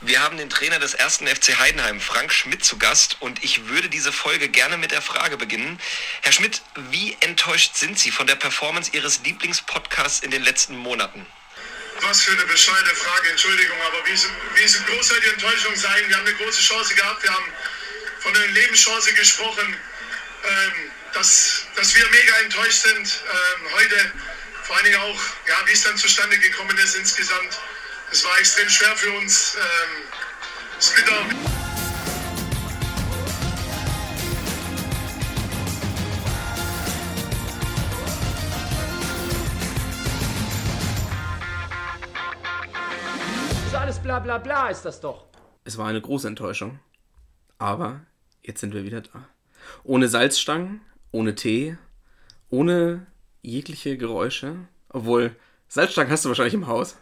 Wir haben den Trainer des ersten FC Heidenheim, Frank Schmidt, zu Gast und ich würde diese Folge gerne mit der Frage beginnen. Herr Schmidt, wie enttäuscht sind Sie von der Performance Ihres Lieblingspodcasts in den letzten Monaten? Was für eine bescheuerte Frage, Entschuldigung, aber wie, wie so groß soll die Enttäuschung sein? Wir haben eine große Chance gehabt, wir haben von einer Lebenschance gesprochen, ähm, dass, dass wir mega enttäuscht sind ähm, heute. Vor allen Dingen auch, ja, wie es dann zustande gekommen ist insgesamt. Es war extrem schwer für uns. Ähm, es ist bitter. Das ist alles bla bla bla, ist das doch. Es war eine große Enttäuschung. Aber jetzt sind wir wieder da. Ohne Salzstangen, ohne Tee, ohne jegliche Geräusche. Obwohl, Salzstangen hast du wahrscheinlich im Haus.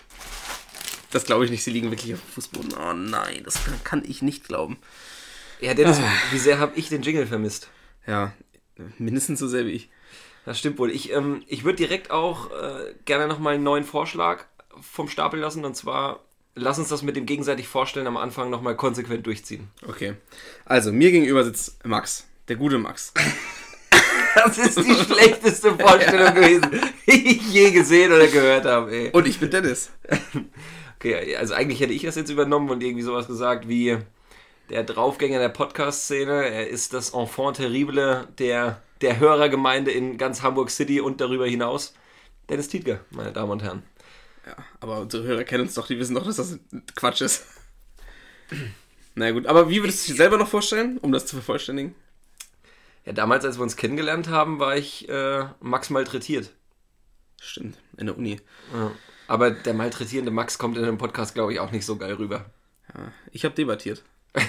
Das glaube ich nicht, sie liegen wirklich auf dem Fußboden. Oh nein, das kann ich nicht glauben. Ja, Dennis, wie sehr habe ich den Jingle vermisst? Ja, mindestens so sehr wie ich. Das stimmt wohl. Ich, ähm, ich würde direkt auch äh, gerne nochmal einen neuen Vorschlag vom Stapel lassen. Und zwar, lass uns das mit dem gegenseitig Vorstellen am Anfang nochmal konsequent durchziehen. Okay. Also, mir gegenüber sitzt Max. Der gute Max. Das ist die schlechteste Vorstellung gewesen, die ich je gesehen oder gehört habe. Ey. Und ich bin Dennis. Okay, also eigentlich hätte ich das jetzt übernommen und irgendwie sowas gesagt wie der Draufgänger der Podcast-Szene. Er ist das Enfant terrible der, der Hörergemeinde in ganz Hamburg City und darüber hinaus. Dennis Tietke, meine Damen und Herren. Ja, aber unsere Hörer kennen uns doch, die wissen doch, dass das Quatsch ist. Na gut, aber wie würdest du dich selber noch vorstellen, um das zu vervollständigen? Ja, damals, als wir uns kennengelernt haben, war ich äh, Max malträtiert. Stimmt, in der Uni. Ja. Aber der malträtierende Max kommt in einem Podcast, glaube ich, auch nicht so geil rüber. Ja, ich habe debattiert.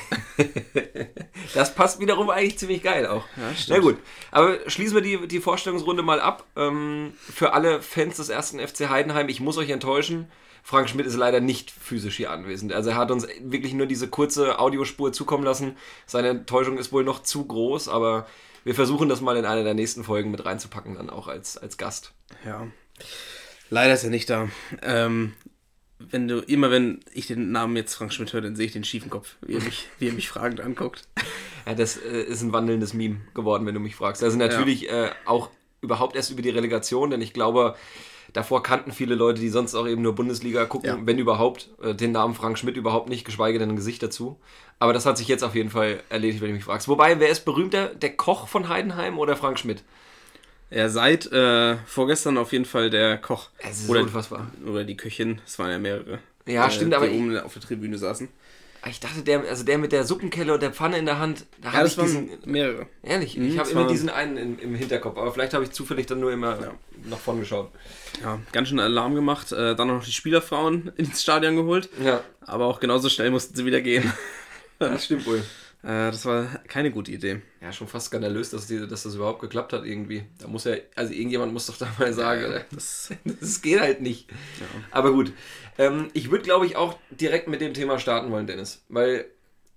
Das passt wiederum eigentlich ziemlich geil auch. Ja. Na gut, aber schließen wir die, die Vorstellungsrunde mal ab. Ähm, für alle Fans des ersten FC Heidenheim, ich muss euch enttäuschen, Frank Schmidt ist leider nicht physisch hier anwesend. Also er hat uns wirklich nur diese kurze Audiospur zukommen lassen. Seine Enttäuschung ist wohl noch zu groß, aber wir versuchen das mal in einer der nächsten Folgen mit reinzupacken, dann auch als, als Gast. Ja. Leider ist er nicht da. Ähm, wenn du, immer wenn ich den Namen jetzt Frank Schmidt höre, dann sehe ich den schiefen Kopf, wie er mich, wie er mich fragend anguckt. Ja, das äh, ist ein wandelndes Meme geworden, wenn du mich fragst. Also natürlich äh, auch überhaupt erst über die Relegation, denn ich glaube, davor kannten viele Leute, die sonst auch eben nur Bundesliga gucken, Ja. wenn überhaupt, äh, den Namen Frank Schmidt überhaupt nicht, geschweige denn ein Gesicht dazu. Aber das hat sich jetzt auf jeden Fall erledigt, wenn du mich fragst. Wobei, wer ist berühmter, der Koch von Heidenheim oder Frank Schmidt? Er seit äh, vorgestern auf jeden Fall der Koch. Es ist oder, unfassbar. oder die Köchin, es waren ja mehrere. Ja, stimmt, aber die ich- oben auf der Tribüne saßen. Ich dachte, der, also der mit der Suppenkelle und der Pfanne in der Hand, da Ja, habe ich waren diesen. mehrere. Ehrlich, Mhm, ich habe immer diesen einen im, im Hinterkopf, aber vielleicht habe ich zufällig dann nur immer nach vorn geschaut. Ja, ganz schön Alarm gemacht. Äh, dann noch die Spielerfrauen ins Stadion geholt. Ja, Aber auch genauso schnell mussten sie wieder gehen. das stimmt wohl. Äh, das war keine gute Idee. Ja, schon fast skandalös, dass, die, dass das überhaupt geklappt hat irgendwie. Da muss ja, also irgendjemand muss doch da mal sagen, Ja, das- das geht halt nicht. Aber gut, ähm, ich würde glaube ich auch direkt mit dem Thema starten wollen, Dennis, weil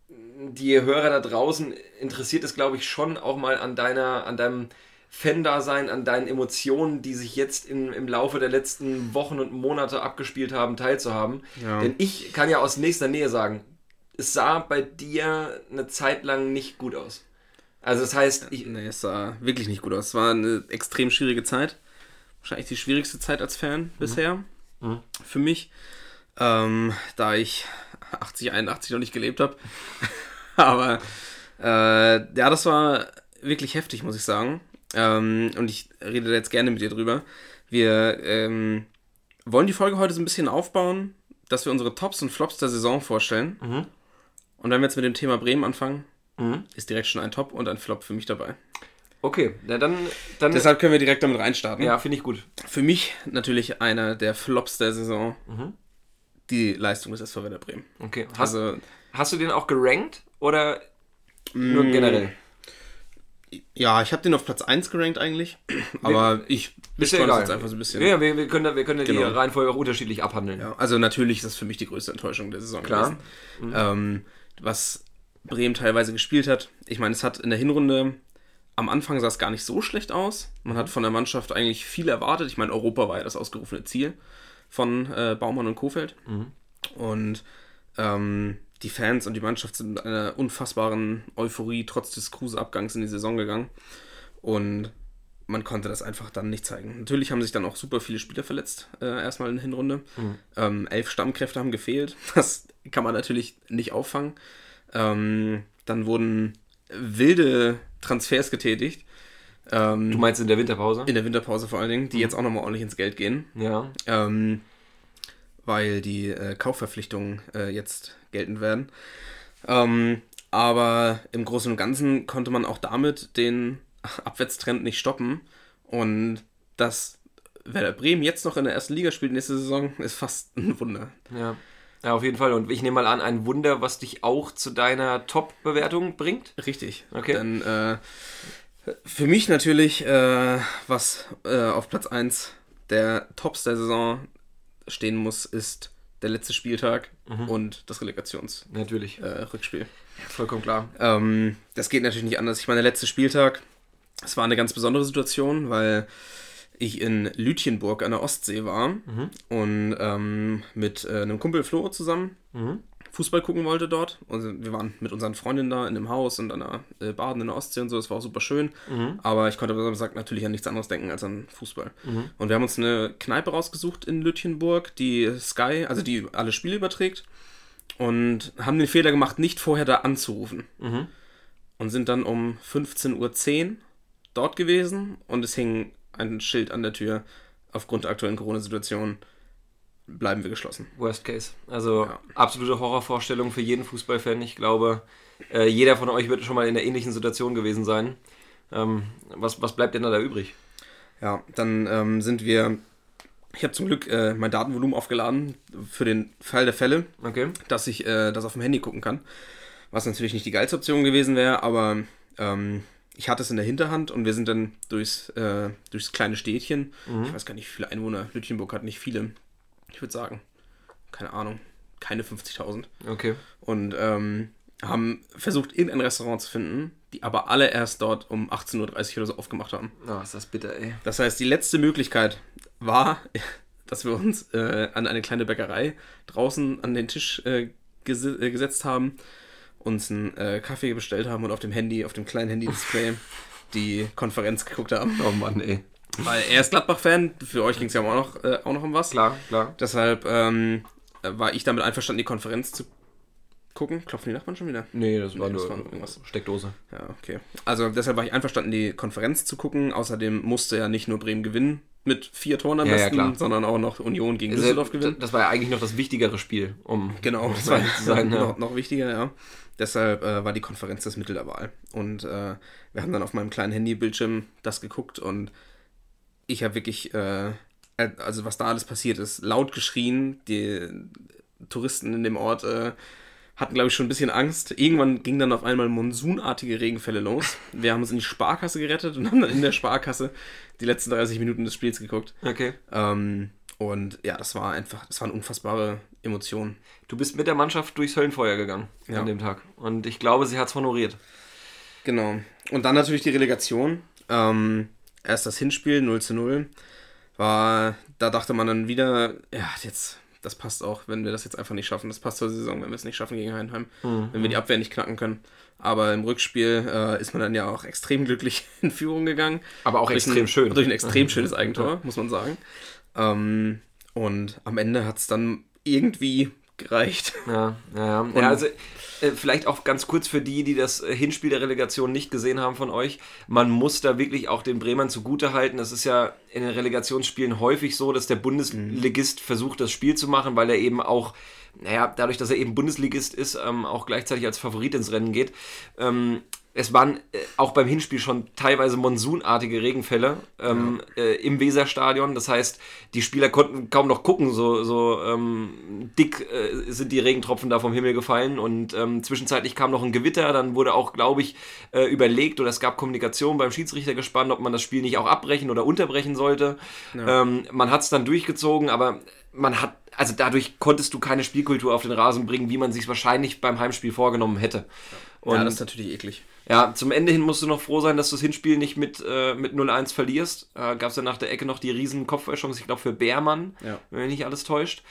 die Hörer da draußen interessiert es glaube ich schon auch mal an deiner, an deinem Fan-Dasein, an deinen Emotionen, die sich jetzt in, im Laufe der letzten Wochen und Monate abgespielt haben, teilzuhaben. Ja. Denn ich kann ja aus nächster Nähe sagen, es sah bei dir eine Zeit lang nicht gut aus. Also das heißt, ich, Nee, es sah wirklich nicht gut aus. Es war eine extrem schwierige Zeit. Wahrscheinlich die schwierigste Zeit als Fan bisher. Für mich. Ähm, da ich 80, 81 noch nicht gelebt habe. Aber äh, ja, das war wirklich heftig, muss ich sagen. Ähm, und ich rede da jetzt gerne mit dir drüber. Wir ähm, wollen die Folge heute so ein bisschen aufbauen, dass wir unsere Tops und Flops der Saison vorstellen. Und wenn wir jetzt mit dem Thema Bremen anfangen, ist direkt schon ein Top und ein Flop für mich dabei. okay, na dann, dann Deshalb können wir direkt damit reinstarten. ja, finde ich gut. Für mich natürlich einer der Flops der Saison. Die Leistung des SV Werder Bremen. Okay, hast, Also, hast du den auch gerankt oder nur Mm. generell? ja, ich habe den auf Platz 1 gerankt eigentlich. Aber ich ja mische das egal. jetzt einfach so ein bisschen. Ja, wir, wir können, wir können ja die Genau. Reihenfolge auch unterschiedlich abhandeln. Ja, also natürlich ist das für mich die größte Enttäuschung der Saison Klar. gewesen. Ähm, was Bremen teilweise gespielt hat. Ich meine, es hat in der Hinrunde am Anfang sah es gar nicht so schlecht aus. Man hat von der Mannschaft eigentlich viel erwartet. Ich meine, Europa war ja das ausgerufene Ziel von äh, Baumann und Kofeld. Und Ähm, die Fans und die Mannschaft sind mit einer unfassbaren Euphorie trotz des Kruse-Abgangs in die Saison gegangen. Und man konnte das einfach dann nicht zeigen. Natürlich haben sich dann auch super viele Spieler verletzt, äh, erstmal in der Hinrunde. Ähm, elf Stammkräfte haben gefehlt. Das kann man natürlich nicht auffangen. Ähm, dann wurden wilde Transfers getätigt. Ähm, Du meinst in der Winterpause? in der Winterpause vor allen Dingen, die jetzt auch nochmal ordentlich ins Geld gehen. ja. Ähm, weil die äh, Kaufverpflichtungen äh, jetzt geltend werden. Ähm, aber im Großen und Ganzen konnte man auch damit den Abwärtstrend nicht stoppen. Und dass Werder Bremen jetzt noch in der ersten Liga spielt nächste Saison, ist fast ein Wunder. Ja. Ja, auf jeden Fall. Und ich nehme mal an, ein Wunder, was dich auch zu deiner Top-Bewertung bringt. Richtig. Okay. Dann äh, für mich natürlich, äh, was äh, auf Platz 1 der Tops der Saison stehen muss, ist der letzte Spieltag und das Relegationsrückspiel. Natürlich. Äh, Rückspiel. Vollkommen klar. Ähm, das geht natürlich nicht anders. Ich meine, der letzte Spieltag, es war eine ganz besondere Situation, weil ich in Lütjenburg an der Ostsee war und ähm, mit äh, einem Kumpel Flo zusammen Fußball gucken wollte dort. Also wir waren mit unseren Freundinnen da in dem Haus und an der äh, Baden in der Ostsee und so. Das war auch super schön. Aber ich konnte am Samstag natürlich an nichts anderes denken als an Fußball. Und wir haben uns eine Kneipe rausgesucht in Lütjenburg, die Sky, also die alle Spiele überträgt. Und haben den Fehler gemacht, nicht vorher da anzurufen und sind dann um 15.10 Uhr dort gewesen und es hing ein Schild an der Tür. Aufgrund der aktuellen Corona-Situation bleiben wir geschlossen. Worst Case. Also Ja. absolute Horrorvorstellung für jeden Fußballfan. Ich glaube, äh, jeder von euch wird schon mal in der ähnlichen Situation gewesen sein. Ähm, was, was bleibt denn da, da übrig? Ja, dann ähm, sind wir. Ich habe zum Glück äh, mein Datenvolumen aufgeladen für den Fall der Fälle, Okay. dass ich äh, das auf dem Handy gucken kann. Was natürlich nicht die geilste Option gewesen wäre, aber ähm, ich hatte es in der Hinterhand und wir sind dann durchs, äh, durchs kleine Städtchen. Ich weiß gar nicht, wie viele Einwohner. Lütjenburg hat nicht viele. Ich würde sagen, keine Ahnung, keine 50.000. Okay. Und ähm, haben versucht, irgendein Restaurant zu finden, die aber alle erst dort um 18.30 Uhr oder so aufgemacht haben. Ah, ist das bitter, ey. Das heißt, die letzte Möglichkeit war, dass wir uns äh, an eine kleine Bäckerei draußen an den Tisch äh, gese äh, gesetzt haben, uns einen äh, Kaffee bestellt haben und auf dem Handy, auf dem kleinen Handy-Display die Konferenz geguckt haben. Oh Mann, ey. Weil er ist Gladbach-Fan, für euch ging es ja auch noch, äh, auch noch um was. Klar, klar. Deshalb ähm, war ich damit einverstanden, die Konferenz zu gucken. Klopfen die Nachbarn schon wieder? Nee, das war Nee, das nur war irgendwas. Steckdose. Ja, okay. Also deshalb war ich einverstanden, die Konferenz zu gucken. Außerdem musste ja nicht nur Bremen gewinnen mit vier Toren am Ja, ja, besten, klar. sondern auch noch Union gegen Düsseldorf gewinnen. Das war ja eigentlich noch das wichtigere Spiel, um Genau, das das war zu sagen. Ja. noch, noch wichtiger, ja. Deshalb äh, war die Konferenz das Mittel der Wahl. Und äh, wir haben dann auf meinem kleinen Handybildschirm das geguckt und ich habe wirklich, äh, äh, also was da alles passiert ist, laut geschrien. Die Touristen in dem Ort äh, hatten, glaube ich, schon ein bisschen Angst. Irgendwann ging dann auf einmal monsunartige Regenfälle los. Wir haben uns in die Sparkasse gerettet und haben dann in der Sparkasse die letzten 30 Minuten des Spiels geguckt. Okay. Ähm, und ja, das war einfach, das waren unfassbare Emotionen. Du bist mit der Mannschaft durchs Höllenfeuer gegangen Ja. an dem Tag. Und ich glaube, sie hat es honoriert. Genau. Und dann natürlich die Relegation. Ähm, erst das Hinspiel 0 zu 0. War, da dachte man dann wieder, ja, jetzt, das passt auch, wenn wir das jetzt einfach nicht schaffen. Das passt zur Saison, wenn wir es nicht schaffen gegen Heidenheim. Wenn wir die Abwehr nicht knacken können. Aber im Rückspiel äh, ist man dann ja auch extrem glücklich in Führung gegangen. Aber auch Durch extrem ein, schön. Durch ein extrem schönes Eigentor, muss man sagen. Ähm, und am Ende hat es dann irgendwie gereicht. Ja, ja, ja. ja also äh, vielleicht auch ganz kurz für die, die das äh, Hinspiel der Relegation nicht gesehen haben von euch. Man muss da wirklich auch den Bremern zugute halten. Es ist ja in den Relegationsspielen häufig so, dass der Bundesligist versucht, das Spiel zu machen, weil er eben auch, naja, dadurch, dass er eben Bundesligist ist, ähm, auch gleichzeitig als Favorit ins Rennen geht. Ähm, es waren äh, auch beim Hinspiel schon teilweise monsunartige Regenfälle ähm, äh, im Weserstadion. Das heißt, die Spieler konnten kaum noch gucken, so, so ähm, dick äh, sind die Regentropfen da vom Himmel gefallen. Und ähm, zwischenzeitlich kam noch ein Gewitter. Dann wurde auch, glaube ich, äh, überlegt oder es gab Kommunikation beim Schiedsrichter gespannt, ob man das Spiel nicht auch abbrechen oder unterbrechen sollte. Ähm, man hat es dann durchgezogen, aber man hat, also dadurch konntest du keine Spielkultur auf den Rasen bringen, wie man sich wahrscheinlich beim Heimspiel vorgenommen hätte. Und ja, das ist natürlich eklig. Ja, zum Ende hin musst du noch froh sein, dass du das Hinspiel nicht mit, äh, mit 0-1 verlierst. Äh, Gab es ja nach der Ecke noch die riesen Kopfballchance, ich glaube für Bärmann, Ja. wenn mich nicht alles täuscht.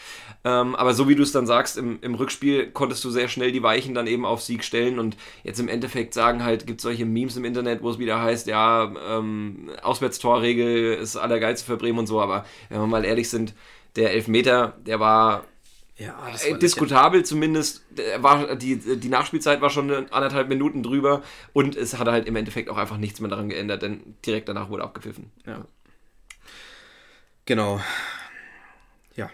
Ähm, aber so wie du es dann sagst, im, im Rückspiel konntest du sehr schnell die Weichen dann eben auf Sieg stellen und jetzt im Endeffekt sagen halt, gibt es solche Memes im Internet, wo es wieder heißt, ja, ähm, Auswärtstorregel ist Allergeilste für Bremen und so, aber wenn wir mal ehrlich sind, der Elfmeter, der war Ja, das äh, diskutabel zumindest. War, die, die Nachspielzeit war schon anderthalb Minuten drüber und es hat halt im Endeffekt auch einfach nichts mehr daran geändert, denn direkt danach wurde abgepfiffen. Ja. Genau. Ja,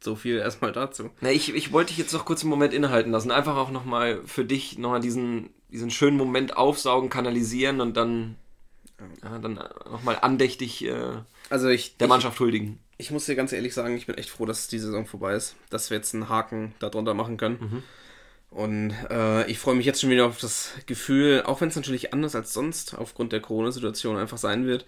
so viel erstmal dazu. Na, ich, ich wollte dich jetzt noch kurz einen Moment innehalten lassen. Einfach auch nochmal für dich nochmal diesen, diesen schönen Moment aufsaugen, kanalisieren und dann, ja, dann nochmal andächtig äh, Also ich, der ich, Mannschaft huldigen. Ich muss dir ganz ehrlich sagen, ich bin echt froh, dass die Saison vorbei ist. Dass wir jetzt einen Haken darunter machen können. Und äh, ich freue mich jetzt schon wieder auf das Gefühl, auch wenn es natürlich anders als sonst aufgrund der Corona-Situation einfach sein wird,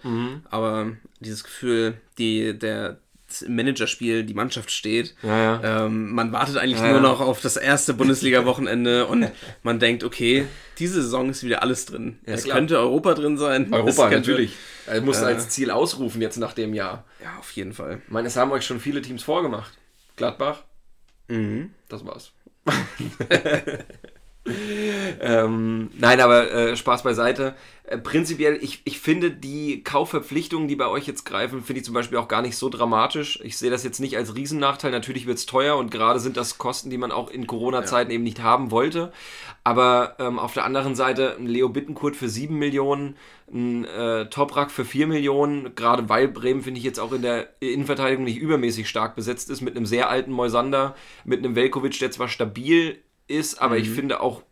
aber dieses Gefühl, die, der das Managerspiel, die Mannschaft steht, Ja, ja. Ähm, man wartet eigentlich Ja, nur noch auf das erste Bundesliga-Wochenende und man denkt, okay, diese Saison ist wieder alles drin. Es klar. könnte Europa drin sein. Europa, könnte, natürlich. Er muss als Ziel ausrufen jetzt nach dem Jahr. Ja, auf jeden Fall. Ich meine, es haben euch schon viele Teams vorgemacht. Gladbach, Mhm. Das war's. ähm, nein, aber äh, Spaß beiseite. Äh, prinzipiell, ich, ich finde die Kaufverpflichtungen, die bei euch jetzt greifen, finde ich zum Beispiel auch gar nicht so dramatisch. Ich sehe das jetzt nicht als Riesennachteil. Natürlich wird es teuer und gerade sind das Kosten, die man auch in Corona-Zeiten eben nicht haben wollte. Aber ähm, auf der anderen Seite ein Leo Bittenkurt für 7 Millionen, ein äh, Toprak für 4 Millionen, gerade weil Bremen, finde ich, jetzt auch in der Innenverteidigung nicht übermäßig stark besetzt ist, mit einem sehr alten Moisander, mit einem Velkovic, der zwar stabil ist, aber ich finde auch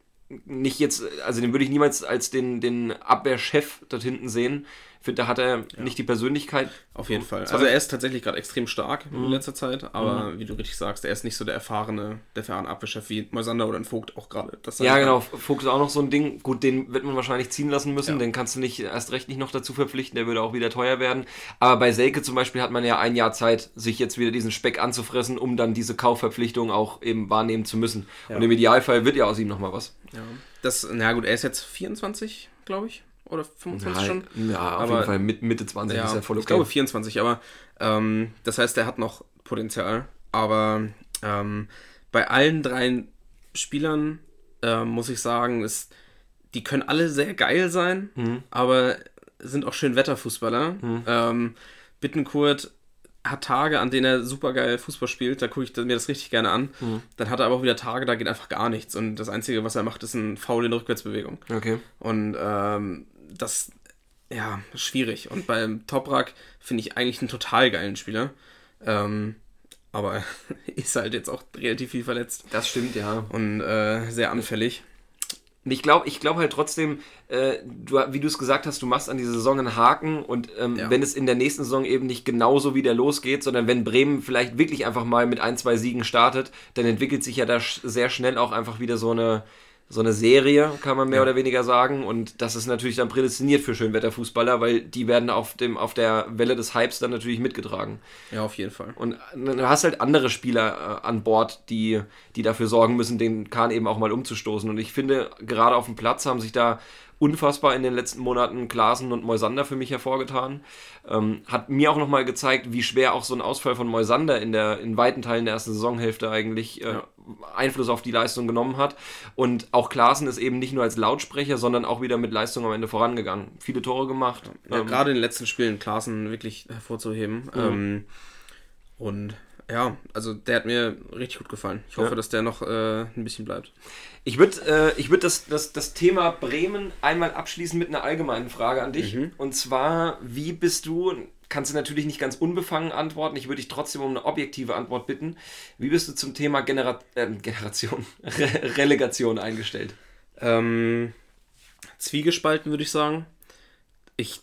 nicht jetzt, also den würde ich niemals als den, den Abwehrchef dort hinten sehen. Ich finde, da hat er nicht die Persönlichkeit. Auf jeden Fall. Also er ist tatsächlich gerade extrem stark Mhm. in letzter Zeit, aber wie du richtig sagst, er ist nicht so der erfahrene, der erfahrene Abwehrchef wie Moisander oder ein Vogt auch gerade. Ja, genau. Fuchs ist auch noch so ein Ding. Gut, den wird man wahrscheinlich ziehen lassen müssen. Ja. Den kannst du nicht erst recht nicht noch dazu verpflichten. Der würde auch wieder teuer werden. Aber bei Selke zum Beispiel hat man ja ein Jahr Zeit, sich jetzt wieder diesen Speck anzufressen, um dann diese Kaufverpflichtung auch eben wahrnehmen zu müssen. Und im Idealfall wird ja aus ihm nochmal was. Ja. Das, na gut, er ist jetzt 24, glaube ich. Oder 25 schon. Ja, auf Aber- jeden Fall mit Mitte 20 ist ja voll okay. Ich glaube 24, aber ähm, das heißt, er hat noch Potenzial. Aber ähm, bei allen drei Spielern ähm, muss ich sagen, ist, die können alle sehr geil sein, Mhm. aber sind auch schön Wetterfußballer. Ähm, Bittenkurt hat Tage, an denen er super geil Fußball spielt, da gucke ich mir das richtig gerne an. Mhm. Dann hat er aber auch wieder Tage, da geht einfach gar nichts. Und das Einzige, was er macht, ist ein Foul in Rückwärtsbewegung. okay. Und ähm, das, ja, schwierig. Und beim Toprak finde ich eigentlich einen total geilen Spieler. Ähm, aber ist halt jetzt auch relativ viel verletzt Das stimmt, ja. und äh, sehr anfällig. Ich glaube ich glaub halt trotzdem, äh, du, wie du es gesagt hast, du machst an dieser Saison einen Haken und ähm, Ja. wenn es in der nächsten Saison eben nicht genauso wieder losgeht, sondern wenn Bremen vielleicht wirklich einfach mal mit ein, zwei Siegen startet, dann entwickelt sich ja da sehr schnell auch einfach wieder so eine, so eine Serie, kann man mehr Ja. oder weniger sagen. Und das ist natürlich dann prädestiniert für Schönwetterfußballer, weil die werden auf, dem, auf der Welle des Hypes dann natürlich mitgetragen. Ja, auf jeden Fall. Und du hast halt andere Spieler äh, an Bord, die, die dafür sorgen müssen, den Kahn eben auch mal umzustoßen. Und ich finde, gerade auf dem Platz haben sich da unfassbar in den letzten Monaten Klaasen und Moisander für mich hervorgetan. Ähm, hat mir auch nochmal gezeigt, wie schwer auch so ein Ausfall von Moisander in, der, in weiten Teilen der ersten Saisonhälfte eigentlich äh, Einfluss auf die Leistung genommen hat. Und auch Klaasen ist eben nicht nur als Lautsprecher, sondern auch wieder mit Leistung am Ende vorangegangen. Viele Tore gemacht. Ja, Ähm, Gerade in den letzten Spielen Klaassen wirklich hervorzuheben. Ähm, und ja, also der hat mir richtig gut gefallen. Ich hoffe, Ja. dass der noch äh, ein bisschen bleibt. Ich würde äh, ich würd das, das, das Thema Bremen einmal abschließen mit einer allgemeinen Frage an dich. Und zwar, wie bist du, kannst du natürlich nicht ganz unbefangen antworten, ich würde dich trotzdem um eine objektive Antwort bitten, wie bist du zum Thema Genera äh, Generation, Re Relegation eingestellt? Ähm, zwiegespalten würde ich sagen. Ich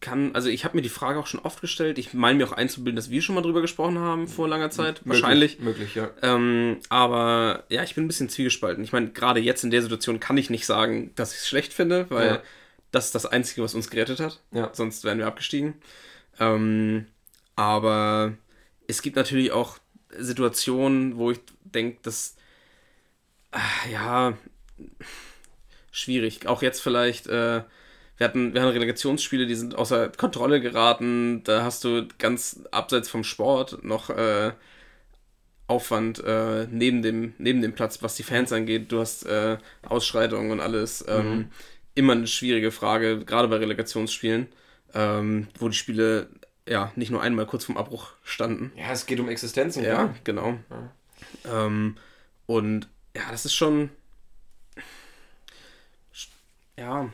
kann, also ich habe mir die Frage auch schon oft gestellt. Ich meine mir auch einzubilden, dass wir schon mal drüber gesprochen haben vor langer Zeit. Wahrscheinlich. Möglich, ja. Ähm, aber ja, ich bin ein bisschen zwiegespalten. Ich meine, gerade jetzt in der Situation kann ich nicht sagen, dass ich es schlecht finde, weil Ja. Das ist das Einzige, was uns gerettet hat. Ja. Sonst wären wir abgestiegen. Ähm, aber es gibt natürlich auch Situationen, wo ich denke, dass ah, ja, schwierig. Auch jetzt vielleicht, äh, wir, hatten, wir hatten Relegationsspiele, die sind außer Kontrolle geraten. Da hast du ganz abseits vom Sport noch äh, Aufwand äh, neben, dem, neben dem Platz, was die Fans angeht. Du hast äh, Ausschreitungen und alles. Ähm, mhm. Immer eine schwierige Frage, gerade bei Relegationsspielen, ähm, wo die Spiele ja nicht nur einmal kurz vorm Abbruch standen. Ja, es geht um Existenzen. Ja, klar. genau. Ja. Ähm, und ja, das ist schon. Ja.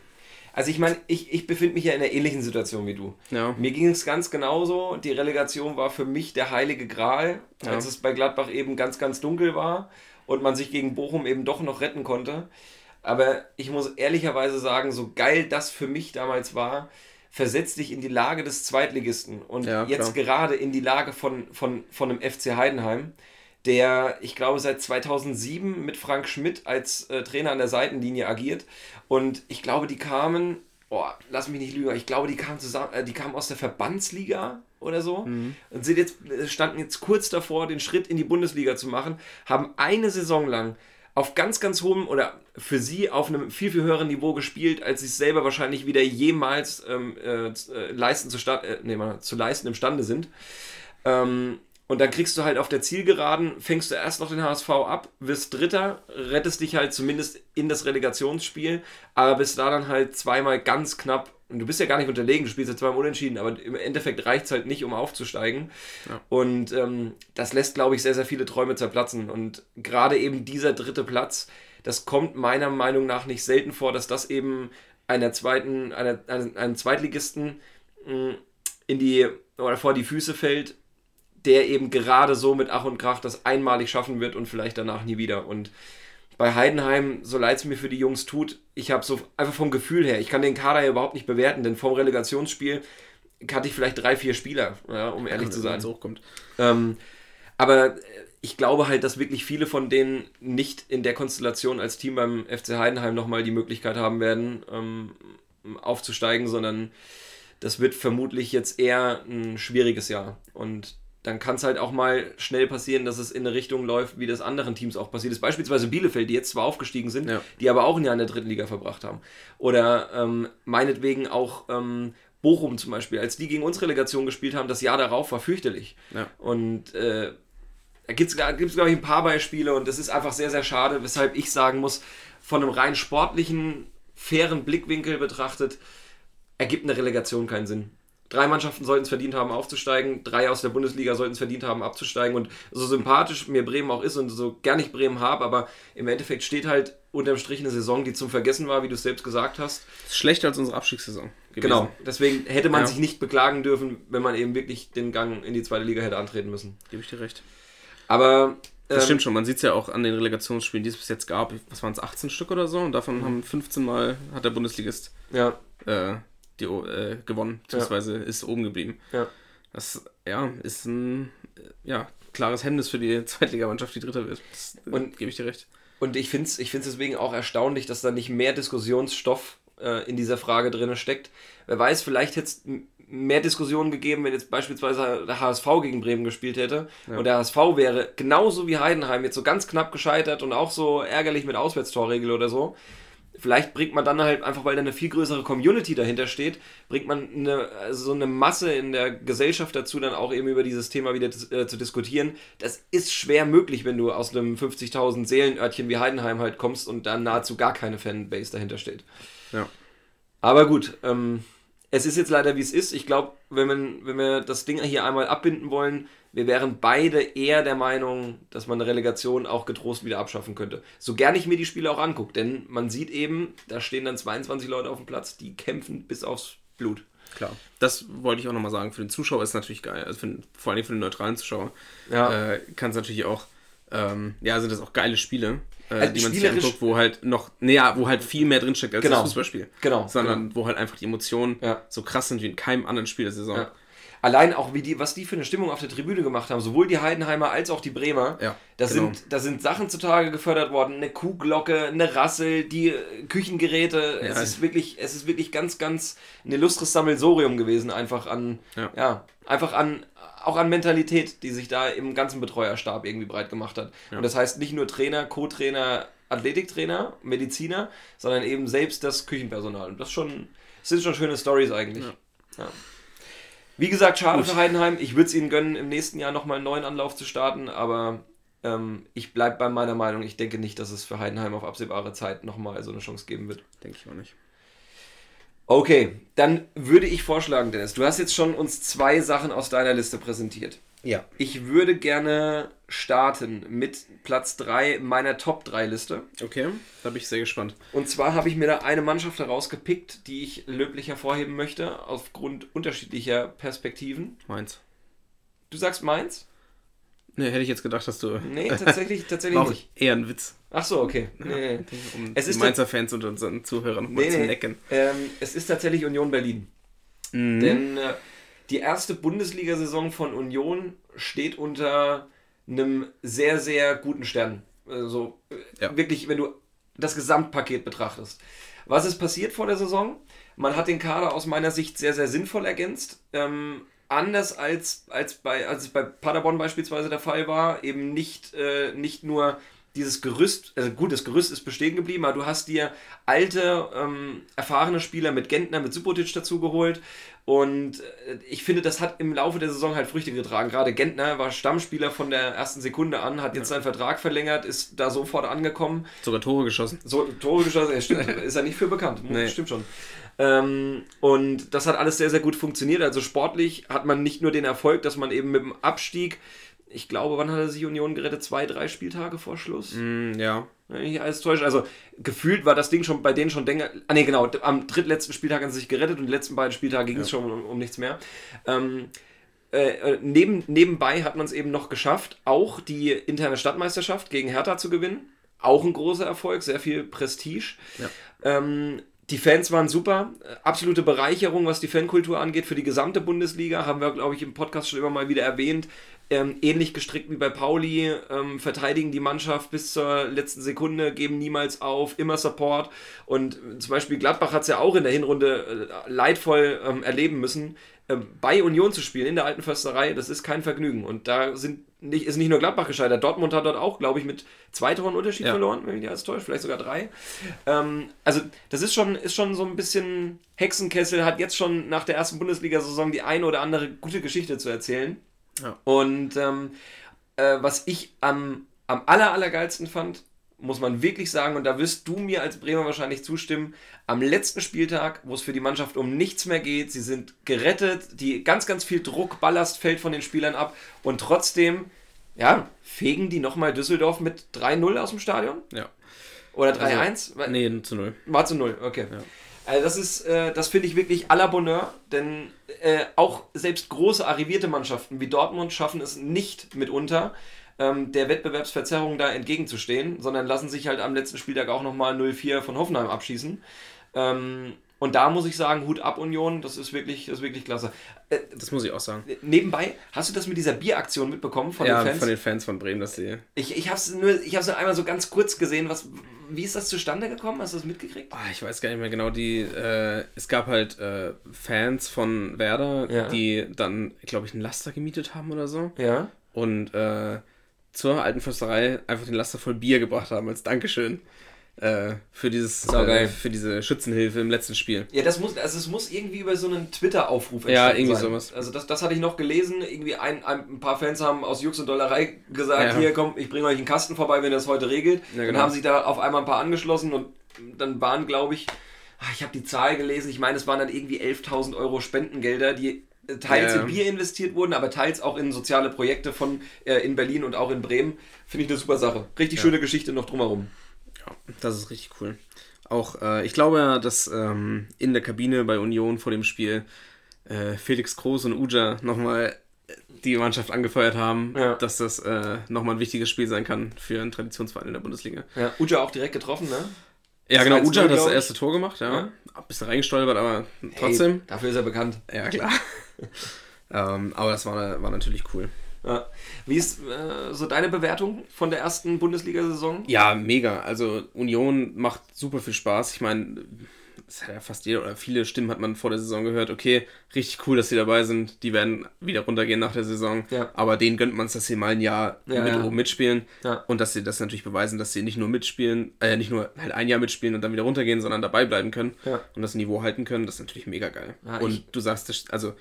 Also ich meine, ich, ich befinde mich ja in einer ähnlichen Situation wie du. Ja. Mir ging es ganz genauso. Die Relegation war für mich der heilige Gral, ja. als es bei Gladbach eben ganz, ganz dunkel war und man sich gegen Bochum eben doch noch retten konnte. Aber ich muss ehrlicherweise sagen, so geil das für mich damals war, versetzt dich in die Lage des Zweitligisten und ja, jetzt gerade in die Lage von, von, von einem FC Heidenheim der, ich glaube, seit 2007 mit Frank Schmidt als äh, Trainer an der Seitenlinie agiert. Und ich glaube, die kamen, oh, lass mich nicht lügen, ich glaube, die kamen zusammen, äh, die kamen aus der Verbandsliga oder so mhm. und sind jetzt, äh, standen jetzt kurz davor, den Schritt in die Bundesliga zu machen, haben eine Saison lang auf ganz, ganz hohem oder für sie auf einem viel, viel höheren Niveau gespielt, als sie es selber wahrscheinlich wieder jemals ähm, äh, äh leisten zu, äh, nee, zu leisten imstande sind. Ähm, und dann kriegst du halt auf der Zielgeraden, fängst du erst noch den HSV ab, wirst Dritter, rettest dich halt zumindest in das Relegationsspiel, aber bist da dann halt zweimal ganz knapp. Und du bist ja gar nicht unterlegen, du spielst ja zweimal unentschieden, aber im Endeffekt reicht es halt nicht, um aufzusteigen. Ja. Und ähm, das lässt, glaube ich, sehr, sehr viele Träume zerplatzen. Und gerade eben dieser dritte Platz, das kommt meiner Meinung nach nicht selten vor, dass das eben einer zweiten, einer, einem Zweitligisten mh, mm, in die oder vor die Füße fällt der eben gerade so mit Ach und Krach das einmalig schaffen wird und vielleicht danach nie wieder. Und bei Heidenheim, so leid es mir für die Jungs tut, ich habe so einfach vom Gefühl her, ich kann den Kader ja überhaupt nicht bewerten, denn vom Relegationsspiel hatte ich vielleicht drei, vier Spieler, ja, um ehrlich ja, zu sein. Hochkommt. Ähm, aber ich glaube halt, dass wirklich viele von denen nicht in der Konstellation als Team beim FC Heidenheim nochmal die Möglichkeit haben werden, ähm, aufzusteigen, sondern das wird vermutlich jetzt eher ein schwieriges Jahr. Und dann kann es halt auch mal schnell passieren, dass es in eine Richtung läuft, wie das anderen Teams auch passiert ist. Beispielsweise Bielefeld, die jetzt zwar aufgestiegen sind, ja. die aber auch ein Jahr in der dritten Liga verbracht haben. Oder ähm, meinetwegen auch ähm, Bochum zum Beispiel, als die gegen uns Relegation gespielt haben, das Jahr darauf war fürchterlich. Ja. Und äh, da gibt es, glaube ich, ein paar Beispiele und es ist einfach sehr, sehr schade, weshalb ich sagen muss, von einem rein sportlichen, fairen Blickwinkel betrachtet, ergibt eine Relegation keinen Sinn. Drei Mannschaften sollten es verdient haben, aufzusteigen. Drei aus der Bundesliga sollten es verdient haben, abzusteigen. Und so sympathisch mir Bremen auch ist und so gern ich Bremen habe, aber im Endeffekt steht halt unterm Strich eine Saison, die zum Vergessen war, wie du es selbst gesagt hast. Schlechter als unsere Abstiegssaison. Gewesen. Genau. Deswegen hätte man ja. sich nicht beklagen dürfen, wenn man eben wirklich den Gang in die zweite Liga hätte antreten müssen. Gebe ich dir recht. Aber das ähm, stimmt schon, man sieht es ja auch an den Relegationsspielen, die es bis jetzt gab. Was waren es, 18 Stück oder so? Und davon mhm. haben 15 Mal hat der Bundesligist ja. äh, die, äh, gewonnen, beziehungsweise ja. ist oben geblieben. Ja. Das ja, ist ein ja, klares Hemmnis für die Zweitligamannschaft, die Dritter wird. Das, äh, und gebe ich dir recht. Und ich finde es ich deswegen auch erstaunlich, dass da nicht mehr Diskussionsstoff äh, in dieser Frage drin steckt. Wer weiß, vielleicht hätte es mehr Diskussionen gegeben, wenn jetzt beispielsweise der HSV gegen Bremen gespielt hätte. Ja. Und der HSV wäre genauso wie Heidenheim jetzt so ganz knapp gescheitert und auch so ärgerlich mit Auswärtstorregel oder so vielleicht bringt man dann halt einfach, weil da eine viel größere Community dahinter steht, bringt man eine, so eine Masse in der Gesellschaft dazu, dann auch eben über dieses Thema wieder äh, zu diskutieren. Das ist schwer möglich, wenn du aus einem 50.000 Seelenörtchen wie Heidenheim halt kommst und dann nahezu gar keine Fanbase dahinter steht. Ja. Aber gut, ähm, es ist jetzt leider wie es ist. Ich glaube, wenn, wenn wir das Ding hier einmal abbinden wollen, wir wären beide eher der Meinung, dass man eine Relegation auch getrost wieder abschaffen könnte. So gern ich mir die Spiele auch angucke, denn man sieht eben, da stehen dann 22 Leute auf dem Platz, die kämpfen bis aufs Blut. Klar, das wollte ich auch nochmal sagen. Für den Zuschauer ist es natürlich geil, also für, vor allem für den neutralen Zuschauer ja. äh, kann es natürlich auch, ähm, ja, sind das auch geile Spiele. Äh, also die man sich anguckt, wo halt noch, näher, wo halt viel mehr drinsteckt als genau. das Fußballspiel. Genau. Sondern genau. wo halt einfach die Emotionen ja. so krass sind wie in keinem anderen Spiel der Saison. Ja allein auch wie die, was die für eine Stimmung auf der Tribüne gemacht haben, sowohl die Heidenheimer als auch die Bremer. Ja, da, genau. sind, da sind Sachen zutage gefördert worden, eine Kuhglocke, eine Rassel, die Küchengeräte. Ja, es ist wirklich, es ist wirklich ganz, ganz ein illustres Sammelsorium gewesen, einfach an, ja, ja einfach an, auch an Mentalität, die sich da im ganzen Betreuerstab irgendwie breit gemacht hat. Und das heißt nicht nur Trainer, Co-Trainer, Athletiktrainer, Mediziner, sondern eben selbst das Küchenpersonal. Und das schon, das sind schon schöne Stories eigentlich. Ja. Wie gesagt, schade für Heidenheim. Ich würde es ihnen gönnen, im nächsten Jahr nochmal einen neuen Anlauf zu starten, aber ähm, ich bleibe bei meiner Meinung. Ich denke nicht, dass es für Heidenheim auf absehbare Zeit nochmal so eine Chance geben wird. Denke ich auch nicht. Okay, dann würde ich vorschlagen, Dennis, du hast jetzt schon uns zwei Sachen aus deiner Liste präsentiert. Ja. Ich würde gerne starten mit Platz 3 meiner Top 3 Liste. Okay, da bin ich sehr gespannt. Und zwar habe ich mir da eine Mannschaft herausgepickt, die ich löblich hervorheben möchte, aufgrund unterschiedlicher Perspektiven. Mainz. Du sagst Mainz? Ne, hätte ich jetzt gedacht, dass du. Nee, tatsächlich, tatsächlich War nicht. eher ein Witz. Ach so, okay. Nee, nee. Um Es ist Mainzer Fans und unseren Zuhörern nochmal Nee, zu nee. necken. Ähm, es ist tatsächlich Union Berlin. Mhm. Denn äh, die erste Bundesliga-Saison von Union steht unter einem sehr, sehr guten Stern. Also Ja. wirklich, wenn du das Gesamtpaket betrachtest. Was ist passiert vor der Saison? Man hat den Kader aus meiner Sicht sehr, sehr sinnvoll ergänzt. Ähm, anders als, als, bei, als es bei Paderborn beispielsweise der Fall war, eben nicht, äh, nicht nur dieses Gerüst, also gut, das Gerüst ist bestehen geblieben, aber du hast dir alte, ähm, erfahrene Spieler mit Gentner, mit Subotic dazu geholt und äh, ich finde, das hat im Laufe der Saison halt Früchte getragen. Gerade Gentner war Stammspieler von der ersten Sekunde an, hat jetzt seinen Vertrag verlängert, ist da sofort angekommen Sogar Tore geschossen. so Tore geschossen, ja, stimmt, ist er nicht für bekannt. Nee. Stimmt schon. Ähm, und das hat alles sehr, sehr gut funktioniert. Also sportlich hat man nicht nur den Erfolg, dass man eben mit dem Abstieg, ich glaube, wann hat er sich Union gerettet? Zwei, drei Spieltage vor Schluss? Mhm, ja. Wenn ich alles täusche. Also gefühlt war das Ding schon bei denen schon länger. Ah ne, genau, am drittletzten Spieltag haben sie sich gerettet und die letzten beiden Spieltage ging es schon um, um nichts mehr. Ähm, äh, äh, neben, nebenbei hat man es eben noch geschafft, auch die interne Stadtmeisterschaft gegen Hertha zu gewinnen. Auch ein großer Erfolg, sehr viel Prestige. Ja. Ähm, die Fans waren super, Äh, absolute Bereicherung, was die Fankultur angeht für die gesamte Bundesliga, haben wir, glaube ich, im Podcast schon immer mal wieder erwähnt. Ähm, ähnlich gestrickt wie bei Pauli, ähm, verteidigen die Mannschaft bis zur letzten Sekunde, geben niemals auf, immer Support. Und zum Beispiel Gladbach hat es ja auch in der Hinrunde äh, leidvoll ähm, erleben müssen, ähm, bei Union zu spielen, in der alten Försterei, das ist kein Vergnügen. Und da sind nicht, ist nicht nur Gladbach gescheitert, Dortmund hat dort auch, glaube ich, mit zwei Toren Unterschied Ja. verloren, wenn ich nicht alles täusche, vielleicht sogar drei. Ähm, also das ist schon, ist schon so ein bisschen Hexenkessel, hat jetzt schon nach der ersten Bundesliga-Saison die eine oder andere gute Geschichte zu erzählen. Ja. Und ähm, äh, was ich am, am aller, allergeilsten fand, muss man wirklich sagen, und da wirst du mir als Bremer wahrscheinlich zustimmen, am letzten Spieltag, wo es für die Mannschaft um nichts mehr geht, sie sind gerettet, die ganz, ganz viel Druck, Ballast fällt von den Spielern ab und trotzdem, ja, fegen die nochmal Düsseldorf mit 3-0 aus dem Stadion? Ja. Oder 3-1? Weil- Nee, zu null. war zu null, okay. Also das ist, äh, das finde ich wirklich à la Bonheur, denn äh, auch selbst große arrivierte Mannschaften wie Dortmund schaffen es nicht mitunter, ähm, der Wettbewerbsverzerrung da entgegenzustehen, sondern lassen sich halt am letzten Spieltag auch nochmal 0-4 von Hoffenheim abschießen. Ähm, und da muss ich sagen, Hut ab Union, das ist wirklich, das ist wirklich klasse. Äh, Das muss ich auch sagen. nebenbei, hast du das mit dieser Bieraktion mitbekommen von ja, den Fans? von den Fans von Bremen, dass sie. ich ich habe es nur, ich hab's nur einmal so ganz kurz gesehen. Was, wie ist das zustande gekommen? Hast du das mitgekriegt? Ah, ich weiß gar nicht mehr genau, die, äh, es gab halt äh, Fans von Werder, Ja. die dann, glaube ich, einen Laster gemietet haben oder so. Ja. Und äh, zur alten Försterei einfach den Laster voll Bier gebracht haben als Dankeschön äh, für dieses äh, für diese Schützenhilfe im letzten Spiel. Ja, das muss, also es muss irgendwie über so einen Twitter-Aufruf Ja, entstanden irgendwie sein. sowas. Also das, das hatte ich noch gelesen. Irgendwie ein, ein, paar Fans haben aus Jux und Dollerei gesagt, Ja. hier komm, ich bringe euch einen Kasten vorbei, wenn ihr das heute regelt. Ja, Dann genau. haben sich da auf einmal ein paar angeschlossen und dann waren, glaube ich, ah, ich habe die Zahl gelesen, ich meine, es waren dann irgendwie 11.000 Euro Spendengelder, die äh, teils Ja. in Bier investiert wurden, aber teils auch in soziale Projekte von äh, in Berlin und auch in Bremen. Finde ich eine super Sache. Richtig schöne Geschichte noch drumherum. Ja, das ist richtig cool. Auch, äh, ich glaube ja, dass ähm, in der Kabine bei Union vor dem Spiel äh, Felix Groß und Uja nochmal die Mannschaft angefeuert haben, Ja. dass das äh, nochmal ein wichtiges Spiel sein kann für einen Traditionsverein in der Bundesliga. Ja, Uja auch direkt getroffen, ne? Ja, genau, 2-0, Uja hat das erste Tor gemacht, ja. Ja. Ein bisschen reingestolpert, aber trotzdem. Hey, dafür ist er bekannt. Ja, klar. ähm, aber das war, war natürlich cool. Ja. Wie ist äh, so deine Bewertung von der ersten Bundesliga-Saison? Ja, mega. Also Union macht super viel Spaß. Ich meine, das hat ja fast jeder oder viele Stimmen hat man vor der Saison gehört, okay, richtig cool, dass sie dabei sind, die werden wieder runtergehen nach der Saison, Ja. aber denen gönnt man es, dass sie mal ein Jahr Ja, mit ja. oben mitspielen und dass sie das natürlich beweisen, dass sie nicht nur mitspielen, äh, nicht nur halt ein Jahr mitspielen und dann wieder runtergehen, sondern dabei bleiben können und das Niveau halten können, das ist natürlich mega geil. Und du sagst, also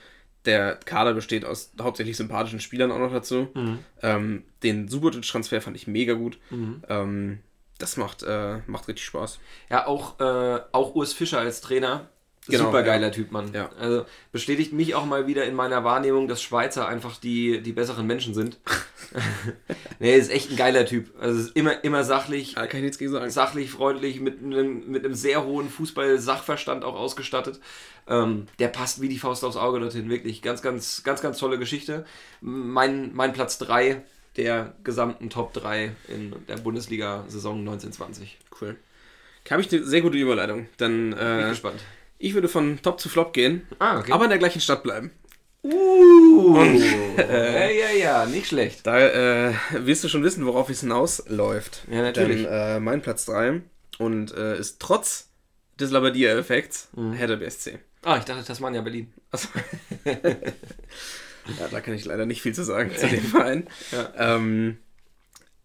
der Kader besteht aus hauptsächlich sympathischen Spielern auch noch dazu. Mhm. Ähm, den Subotic-Transfer fand ich mega gut. Ähm, das macht, äh, macht richtig Spaß. Ja, auch, äh, auch Urs Fischer als Trainer. Genau, Super geiler ja. Typ, Mann. Ja. Also bestätigt mich auch mal wieder in meiner Wahrnehmung, dass Schweizer einfach die, die besseren Menschen sind. nee, ist echt ein geiler Typ. Also ist immer, immer sachlich, Da kann ich nichts gegen sagen. sachlich, freundlich, mit einem, mit einem sehr hohen Fußball-Sachverstand auch ausgestattet. Ähm, der passt wie die Faust aufs Auge dorthin, wirklich. Ganz, ganz, ganz, ganz tolle Geschichte. Mein, mein Platz 3 der gesamten Top 3 in der Bundesliga-Saison 1920. Cool. Habe ich eine sehr gute Überleitung. Dann, Bin äh, gespannt. Ich würde von Top zu Flop gehen, Ah, okay. aber in der gleichen Stadt bleiben. Uh, ja, ja, ja, nicht schlecht. Da äh, wirst du schon wissen, worauf es hinausläuft. Ja, natürlich. Denn äh, mein Platz 3 und äh, ist trotz des Labadia-Effekts Mhm. Hertha BSC. Ah, ich dachte Tasmania Berlin. Achso. ja, da kann ich leider nicht viel zu sagen zu dem Verein. Ja. Ähm,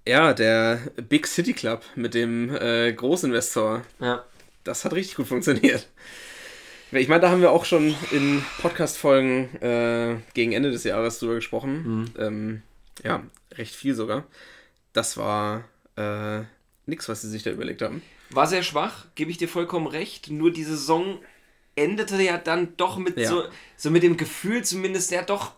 ja, der Big City Club mit dem äh, Großinvestor, Ja. das hat richtig gut funktioniert. Ich meine, da haben wir auch schon in Podcast-Folgen äh, gegen Ende des Jahres drüber gesprochen. Ähm, ja, recht viel sogar. Das war äh, nix, was sie sich da überlegt haben. War sehr schwach, gebe ich dir vollkommen recht. Nur die Saison endete ja dann doch mit Ja. so, so mit dem Gefühl zumindest, ja doch,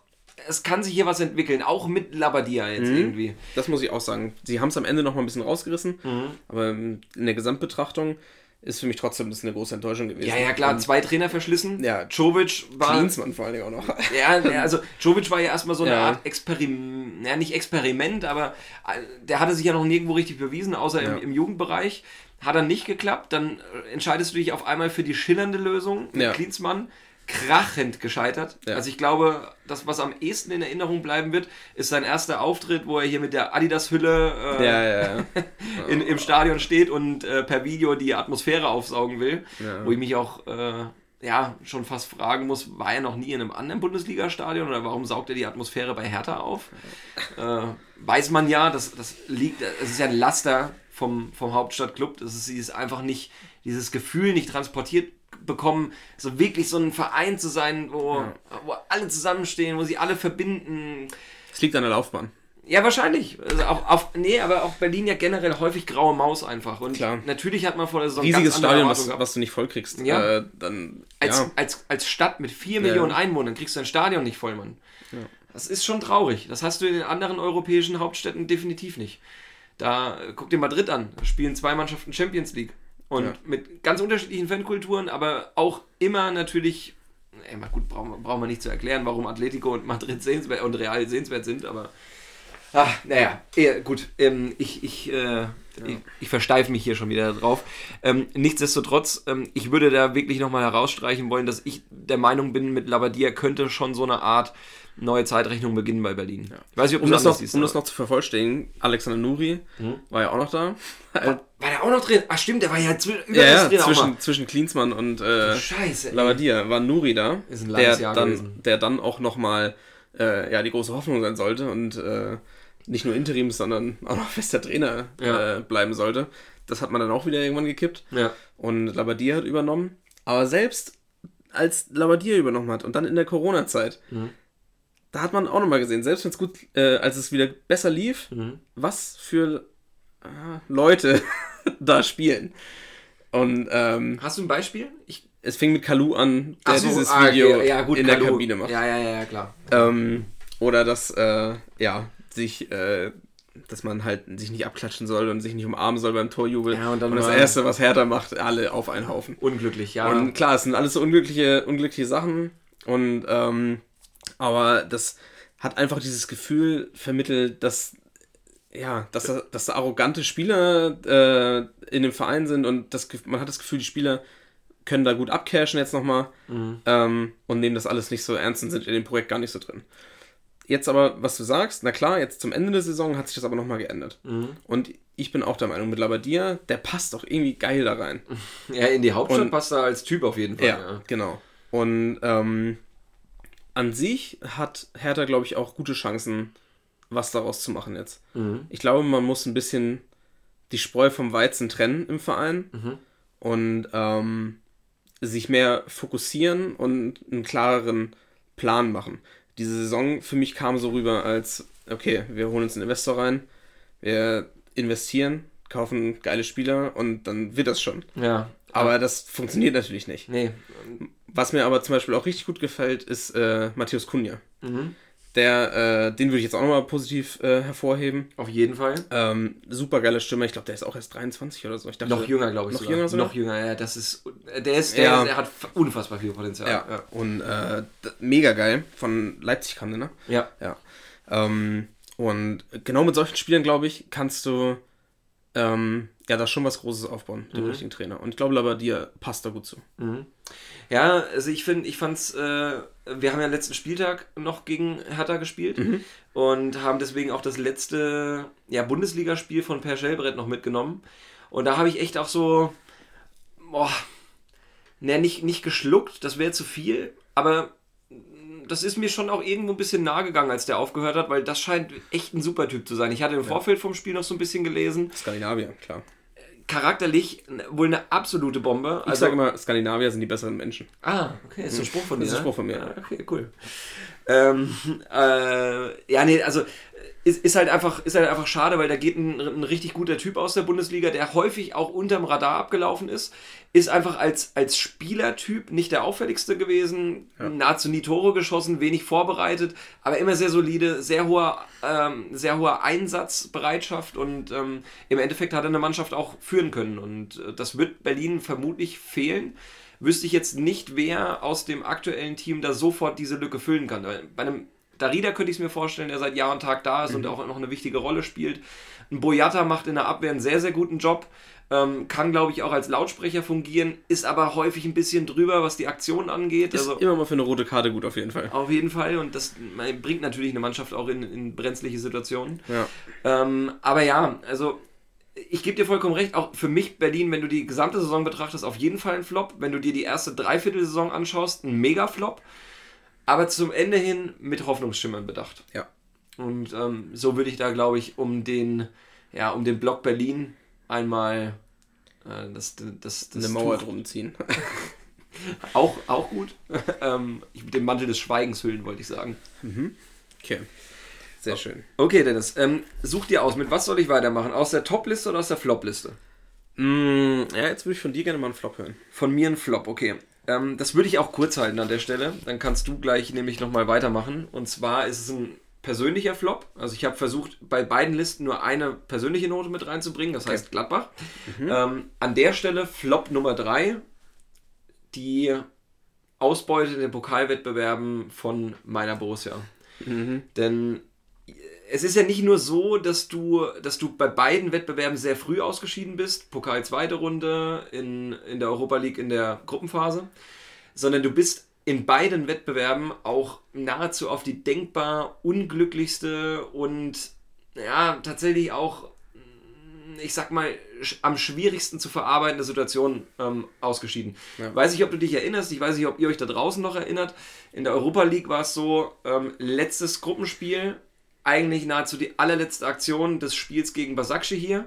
es kann sich hier was entwickeln. Auch mit Labadia jetzt Mhm. irgendwie. Das muss ich auch sagen. Sie haben es am Ende noch mal ein bisschen rausgerissen, Mhm. aber in der Gesamtbetrachtung ist für mich trotzdem das eine große Enttäuschung gewesen. Ja, ja, klar, zwei Trainer verschlissen. Ja. Jovic war. Klinsmann vor allen Dingen auch noch. Ja, ja, also Jovic war ja erstmal so eine Ja. Art Experiment, ja nicht Experiment, aber äh, der hatte sich ja noch nirgendwo richtig bewiesen, außer Ja. im, im Jugendbereich. Hat dann nicht geklappt, dann äh, entscheidest du dich auf einmal für die schillernde Lösung mit Ja. Klinsmann. Krachend gescheitert. Ja. Also ich glaube, das, was am ehesten in Erinnerung bleiben wird, ist sein erster Auftritt, wo er hier mit der Adidas-Hülle äh, Ja, ja, in, im Stadion steht und äh, per Video die Atmosphäre aufsaugen will. Wo ich mich auch äh, ja, schon fast fragen muss, war er noch nie in einem anderen Bundesliga-Stadion oder warum saugt er die Atmosphäre bei Hertha auf? Äh, weiß man ja, das, das liegt, es ist ja ein Laster vom, vom Hauptstadtclub, das ist, sie ist einfach nicht, dieses Gefühl nicht transportiert bekommen, so wirklich so ein Verein zu sein, wo, wo alle zusammenstehen, wo sie alle verbinden, Es liegt an der Laufbahn. ja, wahrscheinlich. Also auch auf, nee, aber auch Berlin ja generell häufig graue Maus einfach. Und Klar. natürlich hat man vor der Saison Riesiges Stadion, was, was du nicht voll kriegst. Ja. Äh, dann, als, ja. als, als Stadt mit 4 Ja. Millionen Einwohnern kriegst du ein Stadion nicht voll, Mann. Das ist schon traurig. Das hast du in den anderen europäischen Hauptstädten definitiv nicht. Da äh, guck dir Madrid an. Da spielen zwei Mannschaften Champions League. Und Ja. mit ganz unterschiedlichen Fankulturen, aber auch immer natürlich. Ey, gut, brauchen wir, brauchen wir nicht zu erklären, warum Atletico und Madrid sehenswert und Real sehenswert sind, aber. Ah, naja, eher, gut. Ähm, ich, ich, äh, ich, ich versteife mich hier schon wieder drauf. Ähm, nichtsdestotrotz, ähm, ich würde da wirklich nochmal herausstreichen wollen, dass ich der Meinung bin, mit Labadia könnte schon so eine Art neue Zeitrechnung beginnen bei Berlin. Ich weiß nicht, ob um, das noch, siehst, um das noch zu vervollständigen, Alexander Nuri Mhm. war ja auch noch da. War der auch noch drin? Ach stimmt, der war ja zw- über ja, ja, zwischen, zwischen Klinsmann und äh, Scheiße. Lavadia war Nuri da, Ist ein der Jahr dann, gewesen. der dann auch nochmal äh, ja, die große Hoffnung sein sollte und äh, nicht nur Interims, sondern auch noch fester Trainer Ja. äh, bleiben sollte. Das hat man dann auch wieder irgendwann gekippt Ja. und Labadia hat übernommen. Aber selbst als Labadia übernommen hat und dann in der Corona-Zeit, Mhm. Da hat man auch nochmal gesehen, selbst wenn es gut, äh, als es wieder besser lief, Mhm. was für äh, Leute da spielen. Und ähm, Hast du ein Beispiel? Ich, es fing mit Kalu an, der so, dieses ah, Video okay, ja, gut, in der Kalu. Kabine macht. Ja, ja, ja, klar. Ähm, oder dass, äh, ja, sich, äh, dass man halt sich nicht abklatschen soll und sich nicht umarmen soll beim Torjubel. Ja, und dann das mal- Erste, was Hertha macht, alle auf einen Haufen. Unglücklich, ja. Und klar, es sind alles so unglückliche, unglückliche Sachen. Und ähm, aber das hat einfach dieses Gefühl vermittelt, dass ja, dass da, dass da arrogante Spieler äh, in dem Verein sind und das, man hat das Gefühl, die Spieler können da gut abcashen jetzt nochmal ähm, und nehmen das alles nicht so ernst und sind in dem Projekt gar nicht so drin. Jetzt aber, was du sagst, na klar, jetzt zum Ende der Saison hat sich das aber nochmal geändert. Und ich bin auch der Meinung mit Labadia, der passt auch irgendwie geil da rein. Ja, in die Hauptstadt Und- passt er als Typ auf jeden Fall. Ja, Ja. genau. Und ähm, an sich hat Hertha, glaube ich, auch gute Chancen, was daraus zu machen jetzt. Ich glaube, man muss ein bisschen die Spreu vom Weizen trennen im Verein und ähm, sich mehr fokussieren und einen klareren Plan machen. Diese Saison für mich kam so rüber als, okay, wir holen uns einen Investor rein, wir investieren, kaufen geile Spieler und dann wird das schon. ja. Aber das funktioniert natürlich nicht. Nee. Was mir aber zum Beispiel auch richtig gut gefällt, ist äh, Matthäus Kunja. Mhm. Der, äh, den würde ich jetzt auch nochmal positiv äh, hervorheben. Auf jeden Fall. Ähm, super geile Stimme. Ich glaube, der ist auch erst 23 oder so. Ich dachte, Noch jünger, glaube ich. Noch sogar. jünger sogar? Noch jünger, ja. Das ist. Der ist, der, Ja. der hat unfassbar viel Potenzial. Ja, und äh, mega geil. Von Leipzig kam der, ne? Ja. Ja. Ähm, und genau mit solchen Spielern, glaube ich, kannst du ähm, ja da schon was Großes aufbauen mit dem richtigen Trainer. Und ich glaube, Labadia passt da gut zu. Ja, also ich finde, ich fand's, äh, wir haben ja letzten Spieltag noch gegen Hertha gespielt und haben deswegen auch das letzte ja, Bundesligaspiel von Per Schellbrett noch mitgenommen. Und da habe ich echt auch so, boah, ne, nicht, nicht geschluckt, das wäre zu viel, aber das ist mir schon auch irgendwo ein bisschen nahe gegangen, als der aufgehört hat, weil das scheint echt ein super Typ zu sein. Ich hatte im Vorfeld vom Spiel noch so ein bisschen gelesen. Skandinavier, klar. Charakterlich wohl eine absolute Bombe. Ich Also, sage immer, Skandinavier sind die besseren Menschen. Ah, okay, ist ein Spruch von dir. Das ist ein ne? Spruch von mir. Ah, okay, cool. Ähm, äh, ja, nee, also ist, ist, halt einfach, ist halt einfach schade, weil da geht ein, ein richtig guter Typ aus der Bundesliga, der häufig auch unterm Radar abgelaufen ist. Ist einfach als, als Spielertyp nicht der auffälligste gewesen, nahezu nie Tore geschossen, wenig vorbereitet, aber immer sehr solide, sehr hoher, ähm, sehr hoher Einsatzbereitschaft und ähm, im Endeffekt hat er eine Mannschaft auch führen können. Und äh, das wird Berlin vermutlich fehlen wüsste ich jetzt nicht, wer aus dem aktuellen Team da sofort diese Lücke füllen kann. Bei einem Darida könnte ich es mir vorstellen, der seit Jahr und Tag da ist und auch noch eine wichtige Rolle spielt. Ein Boyata macht in der Abwehr einen sehr, sehr guten Job. Ähm, kann, glaube ich, auch als Lautsprecher fungieren, ist aber häufig ein bisschen drüber, was die Aktion angeht. Ist Also immer mal für eine rote Karte gut auf jeden Fall. auf jeden Fall und das bringt natürlich eine Mannschaft auch in, in brenzliche Situationen. Ja. Ähm, aber ja, also ich gebe dir vollkommen recht, auch für mich Berlin, wenn du die gesamte Saison betrachtest, auf jeden Fall ein Flop. Wenn du dir die erste Dreiviertelsaison anschaust, ein Mega-Flop. Aber zum Ende hin mit Hoffnungsschimmern bedacht. Ja. Und ähm, so würde ich da, glaube ich, um den, ja, um den Block Berlin einmal äh, das, das, das Eine Mauer Tuch- drum ziehen. Auch, auch gut. ähm, ich mit dem Mantel des Schweigens hüllen, wollte ich sagen. Okay. Sehr schön. Okay, Dennis, ähm, such dir aus, mit was soll ich weitermachen? Aus der Top-Liste oder aus der Flop-Liste? Mm, ja, jetzt würde ich von dir gerne mal einen Flop hören. Von mir ein Flop, okay. Ähm, das würde ich auch kurz halten an der Stelle. Dann kannst du gleich nämlich nochmal weitermachen. Und zwar ist es ein persönlicher Flop. Also ich habe versucht, bei beiden Listen nur eine persönliche Note mit reinzubringen. Das heißt Gladbach. Ähm, an der Stelle Flop Nummer 3. Die Ausbeute in den Pokalwettbewerben von meiner Borussia. Denn es ist ja nicht nur so, dass du, dass du bei beiden Wettbewerben sehr früh ausgeschieden bist, Pokal zweite Runde, in, in der Europa League in der Gruppenphase, sondern du bist in beiden Wettbewerben auch nahezu auf die denkbar unglücklichste und ja, tatsächlich auch, ich sag mal, am schwierigsten zu verarbeitende Situation ähm, ausgeschieden. Weiß ich, ob du dich erinnerst, ich weiß nicht, ob ihr euch da draußen noch erinnert. In der Europa League war es so, ähm, letztes Gruppenspiel, eigentlich nahezu die allerletzte Aktion des Spiels gegen Basakci hier.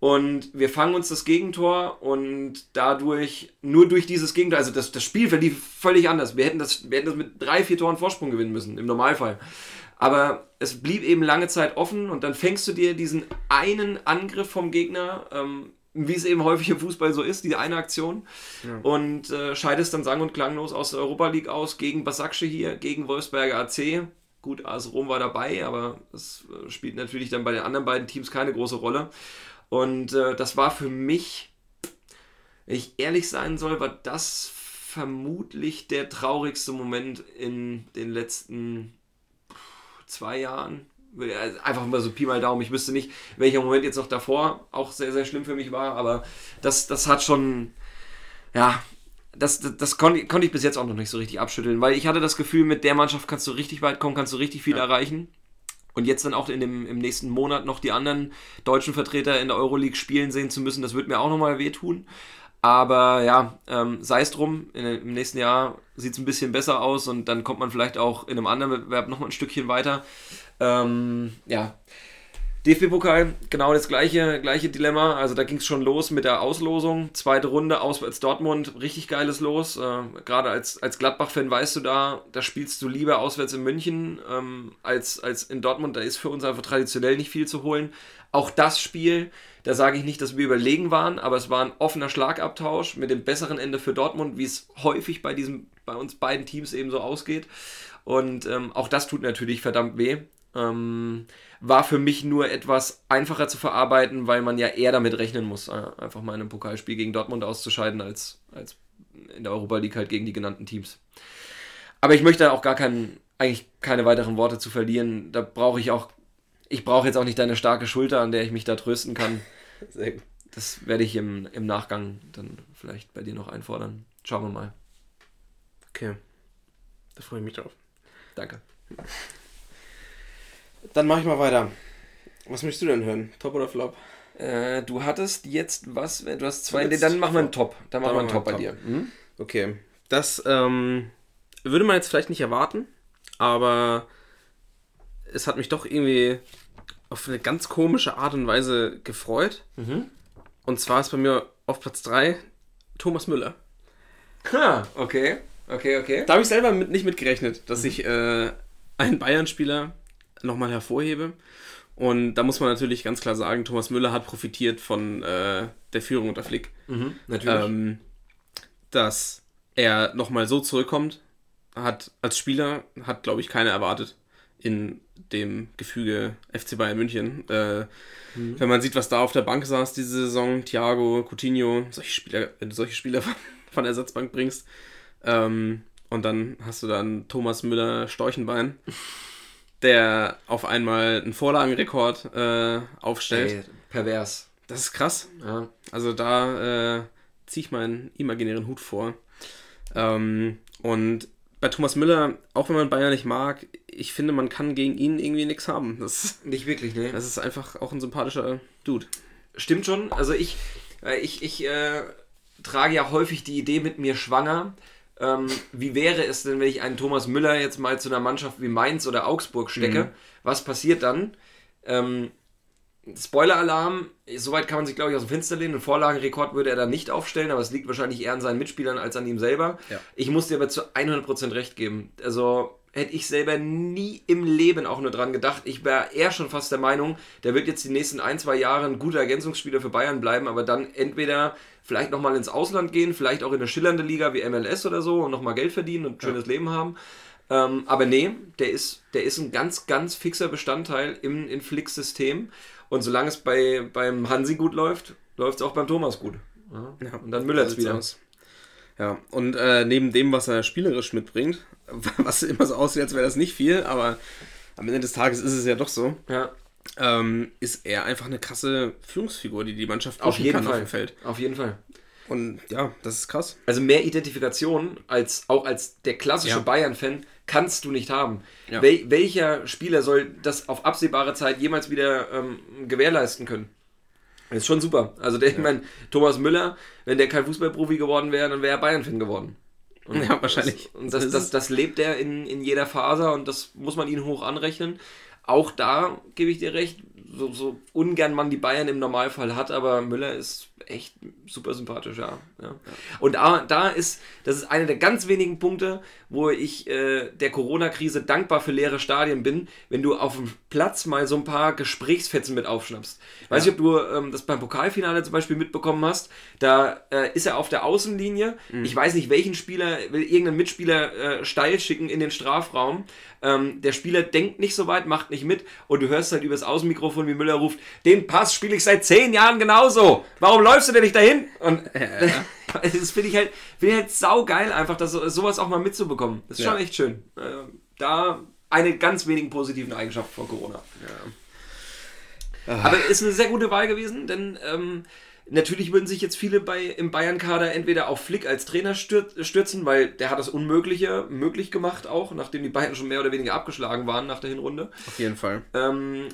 Und wir fangen uns das Gegentor und dadurch, nur durch dieses Gegentor, also das, das Spiel verlief völlig anders. Wir hätten, das, wir hätten das mit drei, vier Toren Vorsprung gewinnen müssen, im Normalfall. Aber es blieb eben lange Zeit offen und dann fängst du dir diesen einen Angriff vom Gegner, ähm, wie es eben häufig im Fußball so ist, diese eine Aktion, und äh, scheidest dann sang- und klanglos aus der Europa League aus gegen Basakci hier, gegen Wolfsberger AC. Gut, AS Rom war dabei, aber das äh, spielt natürlich dann bei den anderen beiden Teams keine große Rolle. Und äh, das war für mich, wenn ich ehrlich sein soll, war das vermutlich der traurigste Moment in den letzten zwei Jahren. Also Einfach mal so Pi mal Daumen. Ich wüsste nicht, welcher Moment jetzt noch davor auch sehr, sehr schlimm für mich war, aber das, das hat schon, ja, das, das, das konnte, konnte ich bis jetzt auch noch nicht so richtig abschütteln, weil ich hatte das Gefühl, mit der Mannschaft kannst du richtig weit kommen, kannst du richtig viel erreichen. Und jetzt dann auch in dem, im nächsten Monat noch die anderen deutschen Vertreter in der Euroleague spielen sehen zu müssen, das wird mir auch nochmal wehtun. Aber ja, ähm, sei es drum, in, im nächsten Jahr sieht es ein bisschen besser aus und dann kommt man vielleicht auch in einem anderen Wettbewerb nochmal ein Stückchen weiter. Ähm, ja, DFB-Pokal, genau das gleiche, gleiche Dilemma. Also da ging es schon los mit der Auslosung. Zweite Runde, auswärts Dortmund, richtig geiles Los. Äh, Gerade als, als Gladbach-Fan weißt du da, da spielst du lieber auswärts in München ähm, als, als in Dortmund. Da ist für uns einfach traditionell nicht viel zu holen. Auch das Spiel, da sage ich nicht, dass wir überlegen waren, aber es war ein offener Schlagabtausch mit dem besseren Ende für Dortmund, wie es häufig bei, diesem, bei uns beiden Teams eben so ausgeht. Und ähm, auch das tut natürlich verdammt weh. Ähm, war für mich nur etwas einfacher zu verarbeiten, weil man ja eher damit rechnen muss, äh, einfach mal in einem Pokalspiel gegen Dortmund auszuscheiden, als, als in der Europa League halt gegen die genannten Teams. Aber ich möchte auch gar kein, eigentlich keine weiteren Worte zu verlieren. Da brauche ich auch, ich brauche jetzt auch nicht deine starke Schulter, an der ich mich da trösten kann. Sehr gut. Das werde ich im, im Nachgang dann vielleicht bei dir noch einfordern. Schauen wir mal. Okay. Da freue ich mich drauf. Danke. Dann mache ich mal weiter. Was möchtest du denn hören? Top oder Flop? Äh, du hattest jetzt was, du hast zwei, nee, dann machen wir einen Top. Dann machen wir einen Top bei Top. dir. Hm? Okay. Das ähm, würde man jetzt vielleicht nicht erwarten, aber es hat mich doch irgendwie auf eine ganz komische Art und Weise gefreut. Und zwar ist bei mir auf Platz 3 Thomas Müller. Ha, okay. Okay, okay. Da habe ich selber mit, nicht mitgerechnet, dass ich äh, einen Bayern-Spieler nochmal hervorhebe. Und da muss man natürlich ganz klar sagen, Thomas Müller hat profitiert von äh, der Führung unter Flick. Mhm, natürlich. ähm, dass er nochmal so zurückkommt, hat als Spieler, hat glaube ich keiner erwartet in dem Gefüge FC Bayern München. Äh, Wenn man sieht, was da auf der Bank saß diese Saison, Thiago, Coutinho, solche Spieler, wenn du solche Spieler von, von der Ersatzbank bringst, ähm, und dann hast du dann Thomas Müller Storchenbein, der auf einmal einen Vorlagenrekord äh, aufstellt. Ey, pervers. Das ist krass. Ja. Also da äh, ziehe ich meinen imaginären Hut vor. Ähm, und bei Thomas Müller, auch wenn man Bayern nicht mag, ich finde, man kann gegen ihn irgendwie nichts haben. Das, Nicht wirklich, ne? das ist einfach auch ein sympathischer Dude. Stimmt schon. Also ich, äh, ich, ich äh, trage ja häufig die Idee mit mir schwanger. Ähm, wie wäre es denn, wenn ich einen Thomas Müller jetzt mal zu einer Mannschaft wie Mainz oder Augsburg stecke? Was passiert dann? Ähm, Spoiler-Alarm, soweit kann man sich, glaube ich, aus dem Fenster lehnen. Einen Vorlagenrekord würde er dann nicht aufstellen, aber es liegt wahrscheinlich eher an seinen Mitspielern als an ihm selber. Ja. Ich muss dir aber zu 100% recht geben. Also hätte ich selber nie im Leben auch nur dran gedacht. Ich wäre eher schon fast der Meinung, der wird jetzt die nächsten ein, zwei Jahre ein guter Ergänzungsspieler für Bayern bleiben, aber dann entweder vielleicht nochmal ins Ausland gehen, vielleicht auch in eine schillernde Liga wie MLS oder so und nochmal Geld verdienen und ein schönes Leben haben. Ähm, aber nee, der ist, der ist ein ganz, ganz fixer Bestandteil im, Flick-System. Und solange es bei, beim Hansi gut läuft, läuft es auch beim Thomas gut. Ja. Und dann Müller wieder. aus. Ja, und äh, neben dem, was er spielerisch mitbringt, was immer so aussieht, als wäre das nicht viel, aber am Ende des Tages ist es ja doch so, Ja, ähm, ist er einfach eine krasse Führungsfigur, die die Mannschaft auf jeden kann auf Fall. dem Feld. Auf jeden Fall. Und ja, das ist krass. Also mehr Identifikation als auch als der klassische Ja. Bayern-Fan kannst du nicht haben. Ja. Wel welcher Spieler soll das auf absehbare Zeit jemals wieder ähm, gewährleisten können? Das ist schon super. Also der, ich meine, Thomas Müller, wenn der kein Fußballprofi geworden wäre, dann wäre er Bayern-Fan geworden. Und Ja, wahrscheinlich. Das, und das, das, das lebt er in, in jeder Faser und das muss man ihn hoch anrechnen. Auch da gebe ich dir recht, so, so ungern man die Bayern im Normalfall hat, aber Müller ist echt super sympathisch, ja. ja. Und da, da ist, das ist einer der ganz wenigen Punkte, wo ich äh, der Corona-Krise dankbar für leere Stadien bin, wenn du auf dem Platz mal so ein paar Gesprächsfetzen mit aufschnappst. Weiß nicht, ob du ähm, das beim Pokalfinale zum Beispiel mitbekommen hast. Da äh, ist er auf der Außenlinie. Ich weiß nicht, welchen Spieler, will irgendeinen Mitspieler äh, steil schicken in den Strafraum. Ähm, der Spieler denkt nicht so weit, macht nicht mit und du hörst halt übers Außenmikrofon, wie Müller ruft, den Pass spiele ich seit zehn Jahren genauso. Warum läufst du denn nicht dahin? Und das finde ich halt, finde ich halt saugeil, einfach das, sowas auch mal mitzubekommen. Das ist Ja. schon echt schön. Äh, da eine ganz wenigen positiven Eigenschaften von Corona. Aber ist eine sehr gute Wahl gewesen, denn ähm, Natürlich würden sich jetzt viele bei, im Bayern-Kader entweder auf Flick als Trainer stür stürzen, weil der hat das Unmögliche möglich gemacht auch, nachdem die Bayern schon mehr oder weniger abgeschlagen waren nach der Hinrunde. Auf jeden Fall. Ähm, äh,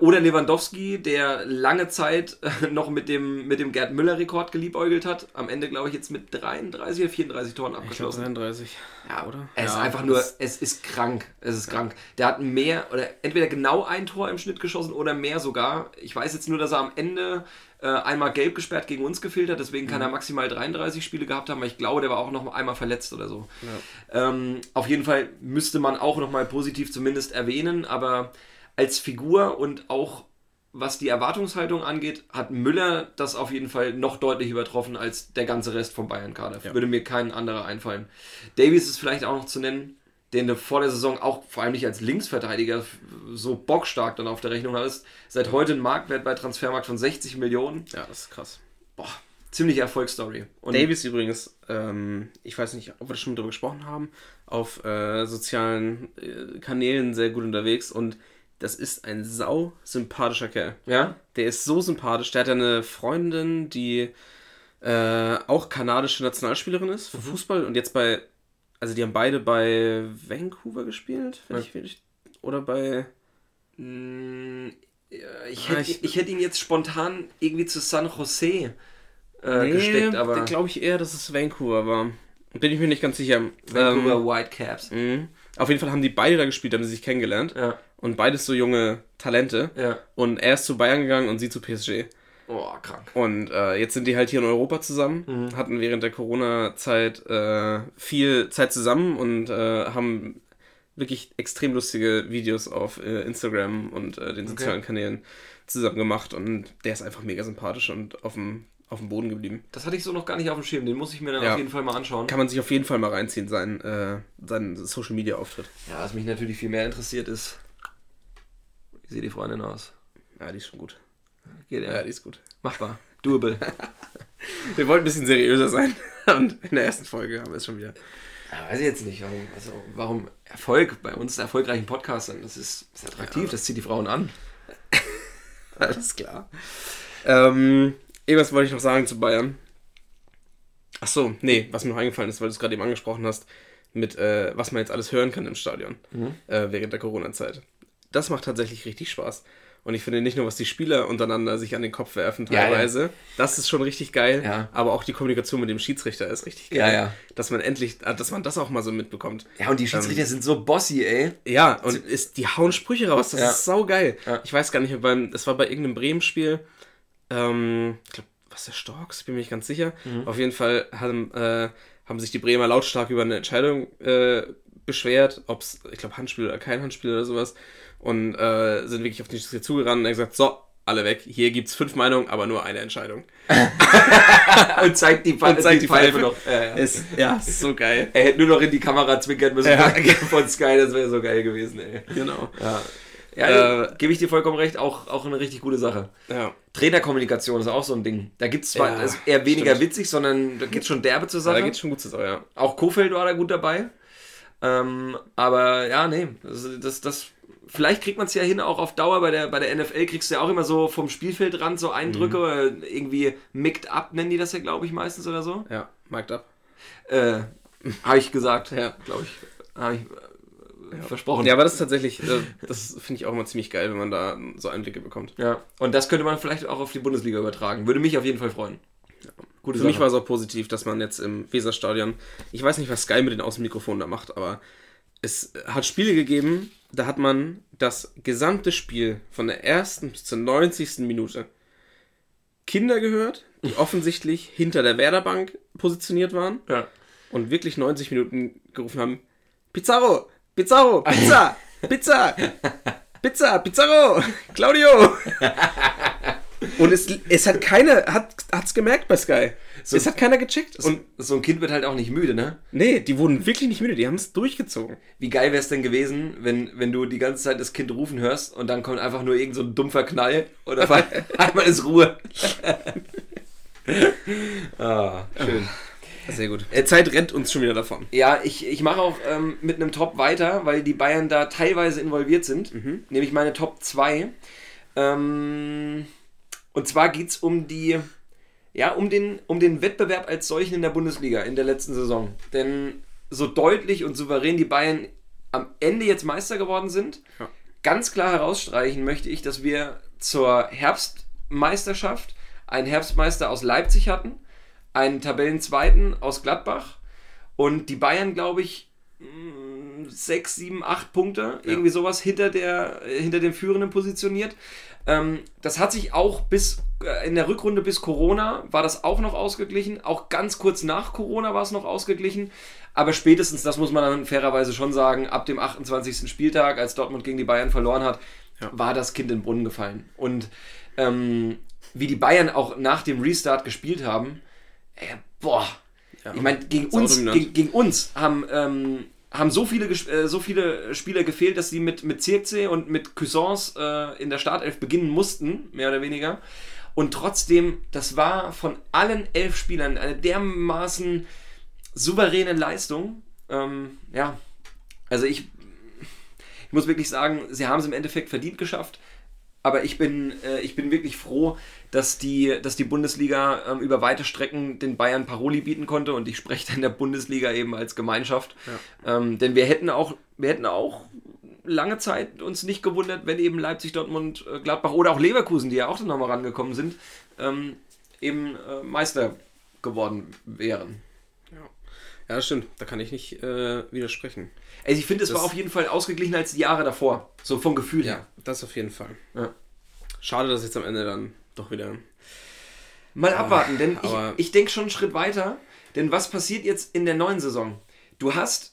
oder Lewandowski, der lange Zeit äh, noch mit dem, mit dem Gerd Müller-Rekord geliebäugelt hat. Am Ende, glaube ich, jetzt mit 33 oder 34 Toren Ich abgeschlossen. 33. Ja, oder? Es ist Ja, einfach nur, es ist krank. Es ist krank. Der hat mehr oder entweder genau ein Tor im Schnitt geschossen oder mehr sogar. Ich weiß jetzt nur, dass er am Ende äh, einmal gelb gesperrt gegen uns gefehlt hat, deswegen Mhm. kann er maximal 33 Spiele gehabt haben, aber ich glaube, der war auch noch einmal verletzt oder so. Ähm, auf jeden Fall müsste man auch noch mal positiv zumindest erwähnen, aber als Figur und auch was die Erwartungshaltung angeht, hat Müller das auf jeden Fall noch deutlich übertroffen als der ganze Rest vom Bayern-Kader. Ja. Würde mir kein anderer einfallen. Davies ist vielleicht auch noch zu nennen, den du vor der Saison auch vor allem nicht als Linksverteidiger so bockstark dann auf der Rechnung hattest. Seit heute ein Marktwert bei Transfermarkt von 60 Millionen. Ja, das ist krass. Boah, ziemliche Erfolgsstory. Und Davies übrigens, ähm, ich weiß nicht, ob wir schon drüber gesprochen haben, auf äh, sozialen äh, Kanälen sehr gut unterwegs und das ist ein sau sympathischer Kerl. ja, Der ist so sympathisch. Der hat eine Freundin, die äh, auch kanadische Nationalspielerin ist für Fußball und jetzt bei, also die haben beide bei Vancouver gespielt, wenn Ja. ich wirklich, oder bei, ja, ich, Ah, hätte, ich- ich, hätte ihn jetzt spontan irgendwie zu San Jose äh, nee, gesteckt, aber glaube ich eher, dass es Vancouver war. Bin ich mir nicht ganz sicher. Vancouver Ähm, Whitecaps. Mhm. Auf jeden Fall haben die beide da gespielt, haben sie sich kennengelernt. Ja, Und beides so junge Talente. ja. Und er ist zu Bayern gegangen und sie zu PSG. Oh, krank. Und äh, jetzt sind die halt hier in Europa zusammen, Mhm. hatten während der Corona-Zeit äh, viel Zeit zusammen und äh, haben wirklich extrem lustige Videos auf äh, Instagram und äh, den sozialen Kanälen zusammen gemacht. Und der ist einfach mega sympathisch und auf dem, auf dem Boden geblieben. Das hatte ich so noch gar nicht auf dem Schirm. Den muss ich mir dann Ja. auf jeden Fall mal anschauen. Kann man sich auf jeden Fall mal reinziehen, seinen, äh, seinen Social-Media-Auftritt. Ja, was mich natürlich viel mehr interessiert ist, wie sieht die Freundin aus? Ja, die ist schon gut. Geht Ja, ja. die ist gut. Machbar. Doable. Wir wollten ein bisschen seriöser sein. Und in der ersten Folge haben wir es schon wieder. Ja, weiß ich jetzt nicht, warum, also, warum Erfolg bei uns, erfolgreichen Podcastern, das ist, ist attraktiv, das zieht die Frauen an. Alles klar. Ähm, irgendwas wollte ich noch sagen zu Bayern. Ach so, nee, was mir noch eingefallen ist, weil du es gerade eben angesprochen hast, mit äh, was man jetzt alles hören kann im Stadion äh, während der Corona-Zeit. Das macht tatsächlich richtig Spaß. Und ich finde nicht nur, was die Spieler untereinander sich an den Kopf werfen Ja, ja. teilweise, das ist schon richtig geil, Ja. aber auch die Kommunikation mit dem Schiedsrichter ist richtig geil. Ja, ja. Dass man endlich, äh, dass man das auch mal so mitbekommt. Ja, und die Schiedsrichter sind so bossy, ey. Ja, und ist, die hauen Sprüche raus, das Ja. ist saugeil. Ja. Ich weiß gar nicht, beim, es war bei irgendeinem Bremen-Spiel, ähm, ich glaube, was der Storks, bin mir nicht ganz sicher. Mhm. Auf jeden Fall haben, äh, haben sich die Bremer lautstark über eine Entscheidung äh, beschwert, ob es, ich glaube, Handspiel oder kein Handspiel oder sowas. Und äh, sind wirklich auf die Schiedsrichter zugerannt und haben gesagt, so, alle weg, hier gibt es fünf Meinungen, aber nur eine Entscheidung. Und zeigt die, Und zeigt die Pfeife. noch. Ja, ja. Ist, ja, ist so geil. Er hätte nur noch in die Kamera zwinkern müssen Ja. von Sky, das wäre so geil gewesen, ey. Genau. Ja, ja Äh, gebe ich dir vollkommen recht, auch, auch eine richtig gute Sache. Ja. Trainerkommunikation ist auch so ein Ding. Da gibt es zwar Ja, eher weniger stimmt. witzig, sondern da geht schon derbe zur Da Sache. geht schon gut zu Sau, ja. Auch Kofeld war da gut dabei. Ähm, aber ja, nee, das, das, das vielleicht kriegt man es ja hin, auch auf Dauer. Bei der, bei der NFL kriegst du ja auch immer so vom Spielfeldrand so Eindrücke, Mhm. irgendwie mic'd up nennen die das ja, glaube ich, meistens oder so. Ja, marked up. Äh, Habe ich gesagt, Ja. glaube ich. Habe ich äh, versprochen. Ja, aber das ist tatsächlich, äh, das finde ich auch immer ziemlich geil, wenn man da so Einblicke bekommt. Ja, und das könnte man vielleicht auch auf die Bundesliga übertragen. Würde mich auf jeden Fall freuen. Gute Für mich war es auch positiv, dass man jetzt im Weserstadion, ich weiß nicht, was Sky mit den Außenmikrofonen da macht, aber es hat Spiele gegeben, da hat man das gesamte Spiel von der ersten bis zur 90. Minute Kinder gehört, die offensichtlich hinter der Werderbank positioniert waren Ja. und wirklich 90 Minuten gerufen haben: Pizarro, Pizarro, Pizza, Pizza, Pizza, Pizarro, Claudio. Und es, es hat keiner, hat hat's gemerkt bei Sky. es hat keiner gecheckt. Und so ein Kind wird halt auch nicht müde, ne? nee, die wurden wirklich nicht müde, die haben es durchgezogen. Wie geil wäre es denn gewesen, wenn, wenn du die ganze Zeit das Kind rufen hörst und dann kommt einfach nur irgend so ein dumpfer Knall oder einmal ist Ruhe. ah, schön. Sehr gut. Äh, Zeit rennt uns schon wieder davon. Ja, ich, ich mache auch ähm, mit einem Top weiter, weil die Bayern da teilweise involviert sind. Nämlich meine Top 2. Ähm, und zwar geht es um die ja, um den, um den Wettbewerb als solchen in der Bundesliga in der letzten Saison. Denn so deutlich und souverän die Bayern am Ende jetzt Meister geworden sind, Ja. ganz klar herausstreichen möchte ich, dass wir zur Herbstmeisterschaft einen Herbstmeister aus Leipzig hatten, einen Tabellenzweiten aus Gladbach und die Bayern, glaube ich, mh, sechs, sieben, acht Punkte, irgendwie sowas hinter, der, hinter den Führenden positioniert. Ähm, das hat sich auch bis in der Rückrunde bis Corona war das auch noch ausgeglichen. Auch ganz kurz nach Corona war es noch ausgeglichen. Aber spätestens, das muss man dann fairerweise schon sagen, ab dem 28. Spieltag, als Dortmund gegen die Bayern verloren hat, war das Kind in den Brunnen gefallen. Und ähm, wie die Bayern auch nach dem Restart gespielt haben, äh, boah, ich meine, gegen uns, gegen, gegen uns haben, ähm, haben so viele, äh, so viele Spieler gefehlt, dass sie mit, mit Zirkzee und mit Cuisance äh, in der Startelf beginnen mussten, mehr oder weniger. Und trotzdem, das war von allen elf Spielern eine dermaßen souveräne Leistung. Ähm, ja, also ich, ich muss wirklich sagen, sie haben es im Endeffekt verdient geschafft. Aber ich bin, äh, ich bin wirklich froh, dass die, dass die Bundesliga ähm, über weite Strecken den Bayern Paroli bieten konnte und ich spreche dann der Bundesliga eben als Gemeinschaft. Ähm, denn wir hätten auch, wir hätten auch lange Zeit uns nicht gewundert, wenn eben Leipzig, Dortmund, äh, Gladbach oder auch Leverkusen, die ja auch dann nochmal rangekommen sind, ähm, eben äh, Meister geworden wären. Ja, das stimmt. Da kann ich nicht äh, widersprechen. Also ich finde, es war auf jeden Fall ausgeglichen als die Jahre davor. So vom Gefühl her. Ja, das auf jeden Fall. Ja. Schade, dass jetzt am Ende dann doch wieder. Mal abwarten, denn aber- ich, ich denke schon einen Schritt weiter. Denn was passiert jetzt in der neuen Saison? Du hast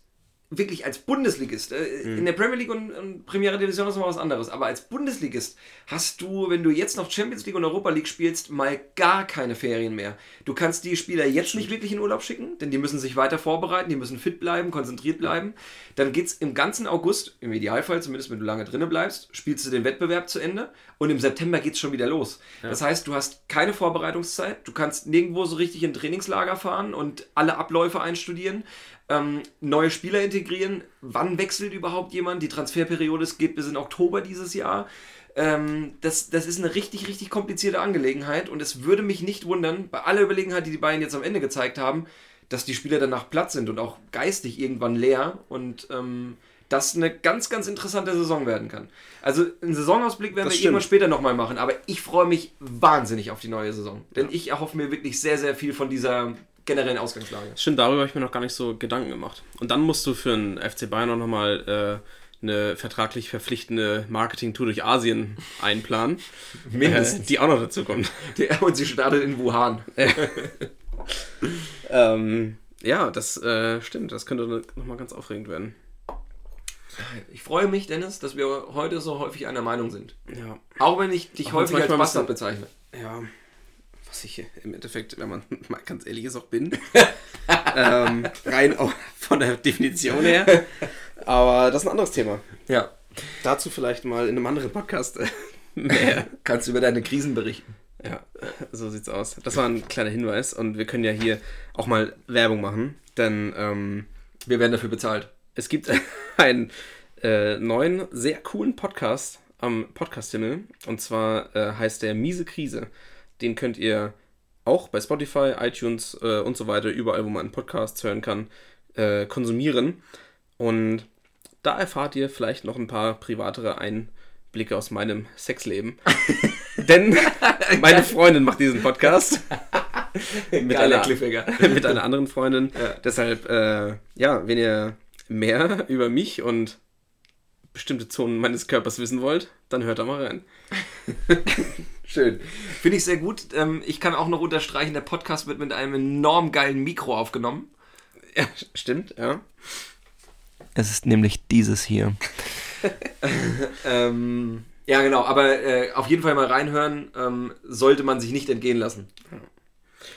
wirklich als Bundesligist, äh, in der Premier League und, und Premiere Division ist noch was anderes, aber als Bundesligist hast du, wenn du jetzt noch Champions League und Europa League spielst, mal gar keine Ferien mehr. Du kannst die Spieler jetzt nicht wirklich in Urlaub schicken, denn die müssen sich weiter vorbereiten, die müssen fit bleiben, konzentriert bleiben. Dann geht es im ganzen August, im Idealfall zumindest, wenn du lange drinne bleibst, spielst du den Wettbewerb zu Ende und im September geht es schon wieder los. Das heißt, du hast keine Vorbereitungszeit, du kannst nirgendwo so richtig in Trainingslager fahren und alle Abläufe einstudieren ähm, neue Spieler integrieren. Wann wechselt überhaupt jemand? Die Transferperiode es geht bis in Oktober dieses Jahr. Ähm, das, das ist eine richtig, richtig komplizierte Angelegenheit und es würde mich nicht wundern, bei aller Überlegenheit, die die beiden jetzt am Ende gezeigt haben, dass die Spieler danach platt sind und auch geistig irgendwann leer und ähm, das eine ganz, ganz interessante Saison werden kann. Also einen Saisonausblick werden Das wir stimmt. irgendwann später nochmal machen, aber ich freue mich wahnsinnig auf die neue Saison, denn ich erhoffe mir wirklich sehr, sehr viel von dieser generellen Ausgangslage. Stimmt, darüber habe ich mir noch gar nicht so Gedanken gemacht. Und dann musst du für einen FC Bayern auch nochmal äh, eine vertraglich verpflichtende Marketing-Tour durch Asien einplanen. Mindestens. Äh, die auch noch dazu kommt. Der, und sie startet in Wuhan. Ähm, ja, das äh, stimmt. Das könnte nochmal ganz aufregend werden. Ich freue mich, Dennis, dass wir heute so häufig einer Meinung sind. Ja. Auch wenn ich dich Auch häufig als Bastard bezeichne. Ja, was ich im Endeffekt, wenn man mal ganz ehrlich ist, auch bin. ähm, rein auch von der Definition her. Aber das ist ein anderes Thema. Ja. Dazu vielleicht mal in einem anderen Podcast äh, mehr. Kannst du über deine Krisen berichten. Ja, so sieht's aus. Das war ein kleiner Hinweis und wir können ja hier auch mal Werbung machen, denn ähm, Wir werden dafür bezahlt. es gibt einen äh, neuen, sehr coolen Podcast am Podcast-Himmel und zwar äh, heißt der Miese Krise. Den könnt ihr auch bei Spotify, iTunes äh, und so weiter, überall, wo man Podcasts hören kann, äh, konsumieren. Und da erfahrt ihr vielleicht noch ein paar privatere Einblicke aus meinem Sexleben. Denn meine Freundin macht diesen Podcast. mit, einer, mit einer anderen Freundin. Ja. Deshalb, äh, ja, wenn ihr mehr über mich und bestimmte Zonen meines Körpers wissen wollt, dann hört da mal rein. Schön. Finde ich sehr gut. Ähm, ich kann auch noch unterstreichen, der Podcast wird mit einem enorm geilen Mikro aufgenommen. Ja, stimmt, ja. Es ist nämlich dieses hier. ähm, ja, genau. Aber äh, auf jeden Fall mal reinhören, ähm, sollte man sich nicht entgehen lassen.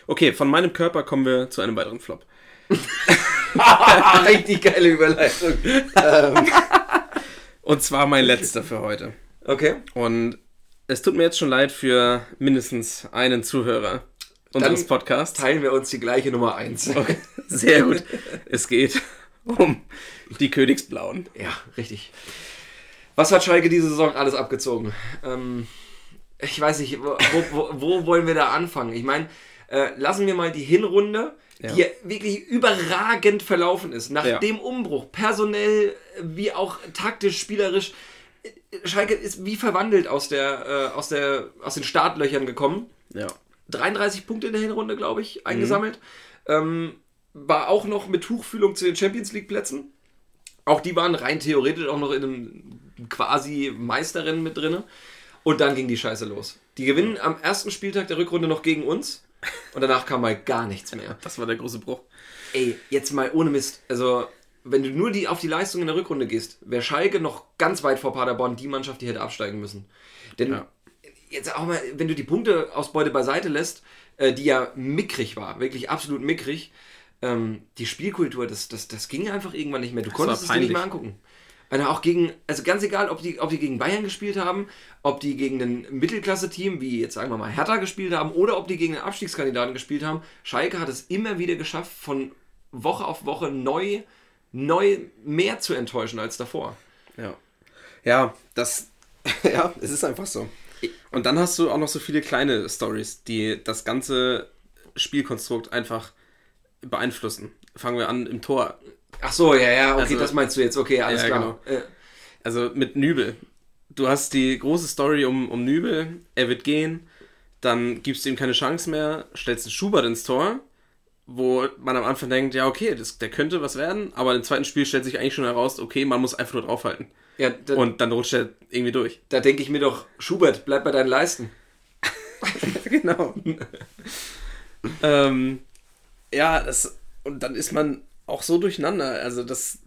Okay, von meinem Körper kommen wir zu einem weiteren Flop. Richtig geile Überleitung. Und zwar mein letzter für heute. Okay. Und es tut mir jetzt schon leid für mindestens einen Zuhörer unseres Dann Podcasts. Teilen wir uns die gleiche Nummer 1. Okay, sehr gut. Es geht um die Königsblauen. Ja, richtig. Was hat Schalke diese Saison alles abgezogen? Ähm, ich weiß nicht, wo, wo, wo wollen wir da anfangen? Ich meine, Äh, lassen wir mal die Hinrunde, Ja. die ja wirklich überragend verlaufen ist. Nach Ja. dem Umbruch, personell äh, wie auch taktisch, spielerisch. Schalke ist wie verwandelt aus, der, äh, aus, der, aus den Startlöchern gekommen. Ja. 33 Punkte in der Hinrunde, glaube ich, eingesammelt. Ähm, war auch noch mit Tuchfühlung zu den Champions League Plätzen. Auch die waren rein theoretisch auch noch in einem quasi Meisterrennen mit drin. Und dann ging die Scheiße los. Die gewinnen am ersten Spieltag der Rückrunde noch gegen uns. Und danach kam mal gar nichts mehr. Das war der große Bruch. Ey, jetzt mal ohne Mist. Also, wenn du nur die, auf die Leistung in der Rückrunde gehst, wäre Schalke noch ganz weit vor Paderborn die Mannschaft, die hätte absteigen müssen. Denn Ja. jetzt auch mal, wenn du die Punkteausbeute beiseite lässt, äh, die ja mickrig war, wirklich absolut mickrig, ähm, die Spielkultur, das, das, das ging einfach irgendwann nicht mehr. Du konntest es dir nicht mehr angucken. Also auch gegen, also ganz egal, ob die, ob die gegen Bayern gespielt haben, ob die gegen ein Mittelklasse-Team, wie jetzt sagen wir mal Hertha gespielt haben, oder ob die gegen einen Abstiegskandidaten gespielt haben, Schalke hat es immer wieder geschafft, von Woche auf Woche neu, neu mehr zu enttäuschen als davor. Ja. Ja, das. ja, es ist einfach so. Und dann hast du auch noch so viele kleine Stories, die das ganze Spielkonstrukt einfach beeinflussen. Fangen wir an im Tor. Ach so, ja, ja, okay, Also- das meinst du jetzt, okay, alles Ja, klar. Äh, Also mit Nübel. Du hast die große Story um, um Nübel, er wird gehen, dann gibst du ihm keine Chance mehr, stellst einen Schubert ins Tor, wo man am Anfang denkt, ja okay, das, der könnte was werden, aber im zweiten Spiel stellt sich eigentlich schon heraus, okay, man muss einfach nur draufhalten. ja, da, Und dann rutscht er irgendwie durch. da denke ich mir doch, Schubert, bleib bei deinen Leisten. genau. ähm, ja, das, und dann ist man auch so durcheinander. Also das,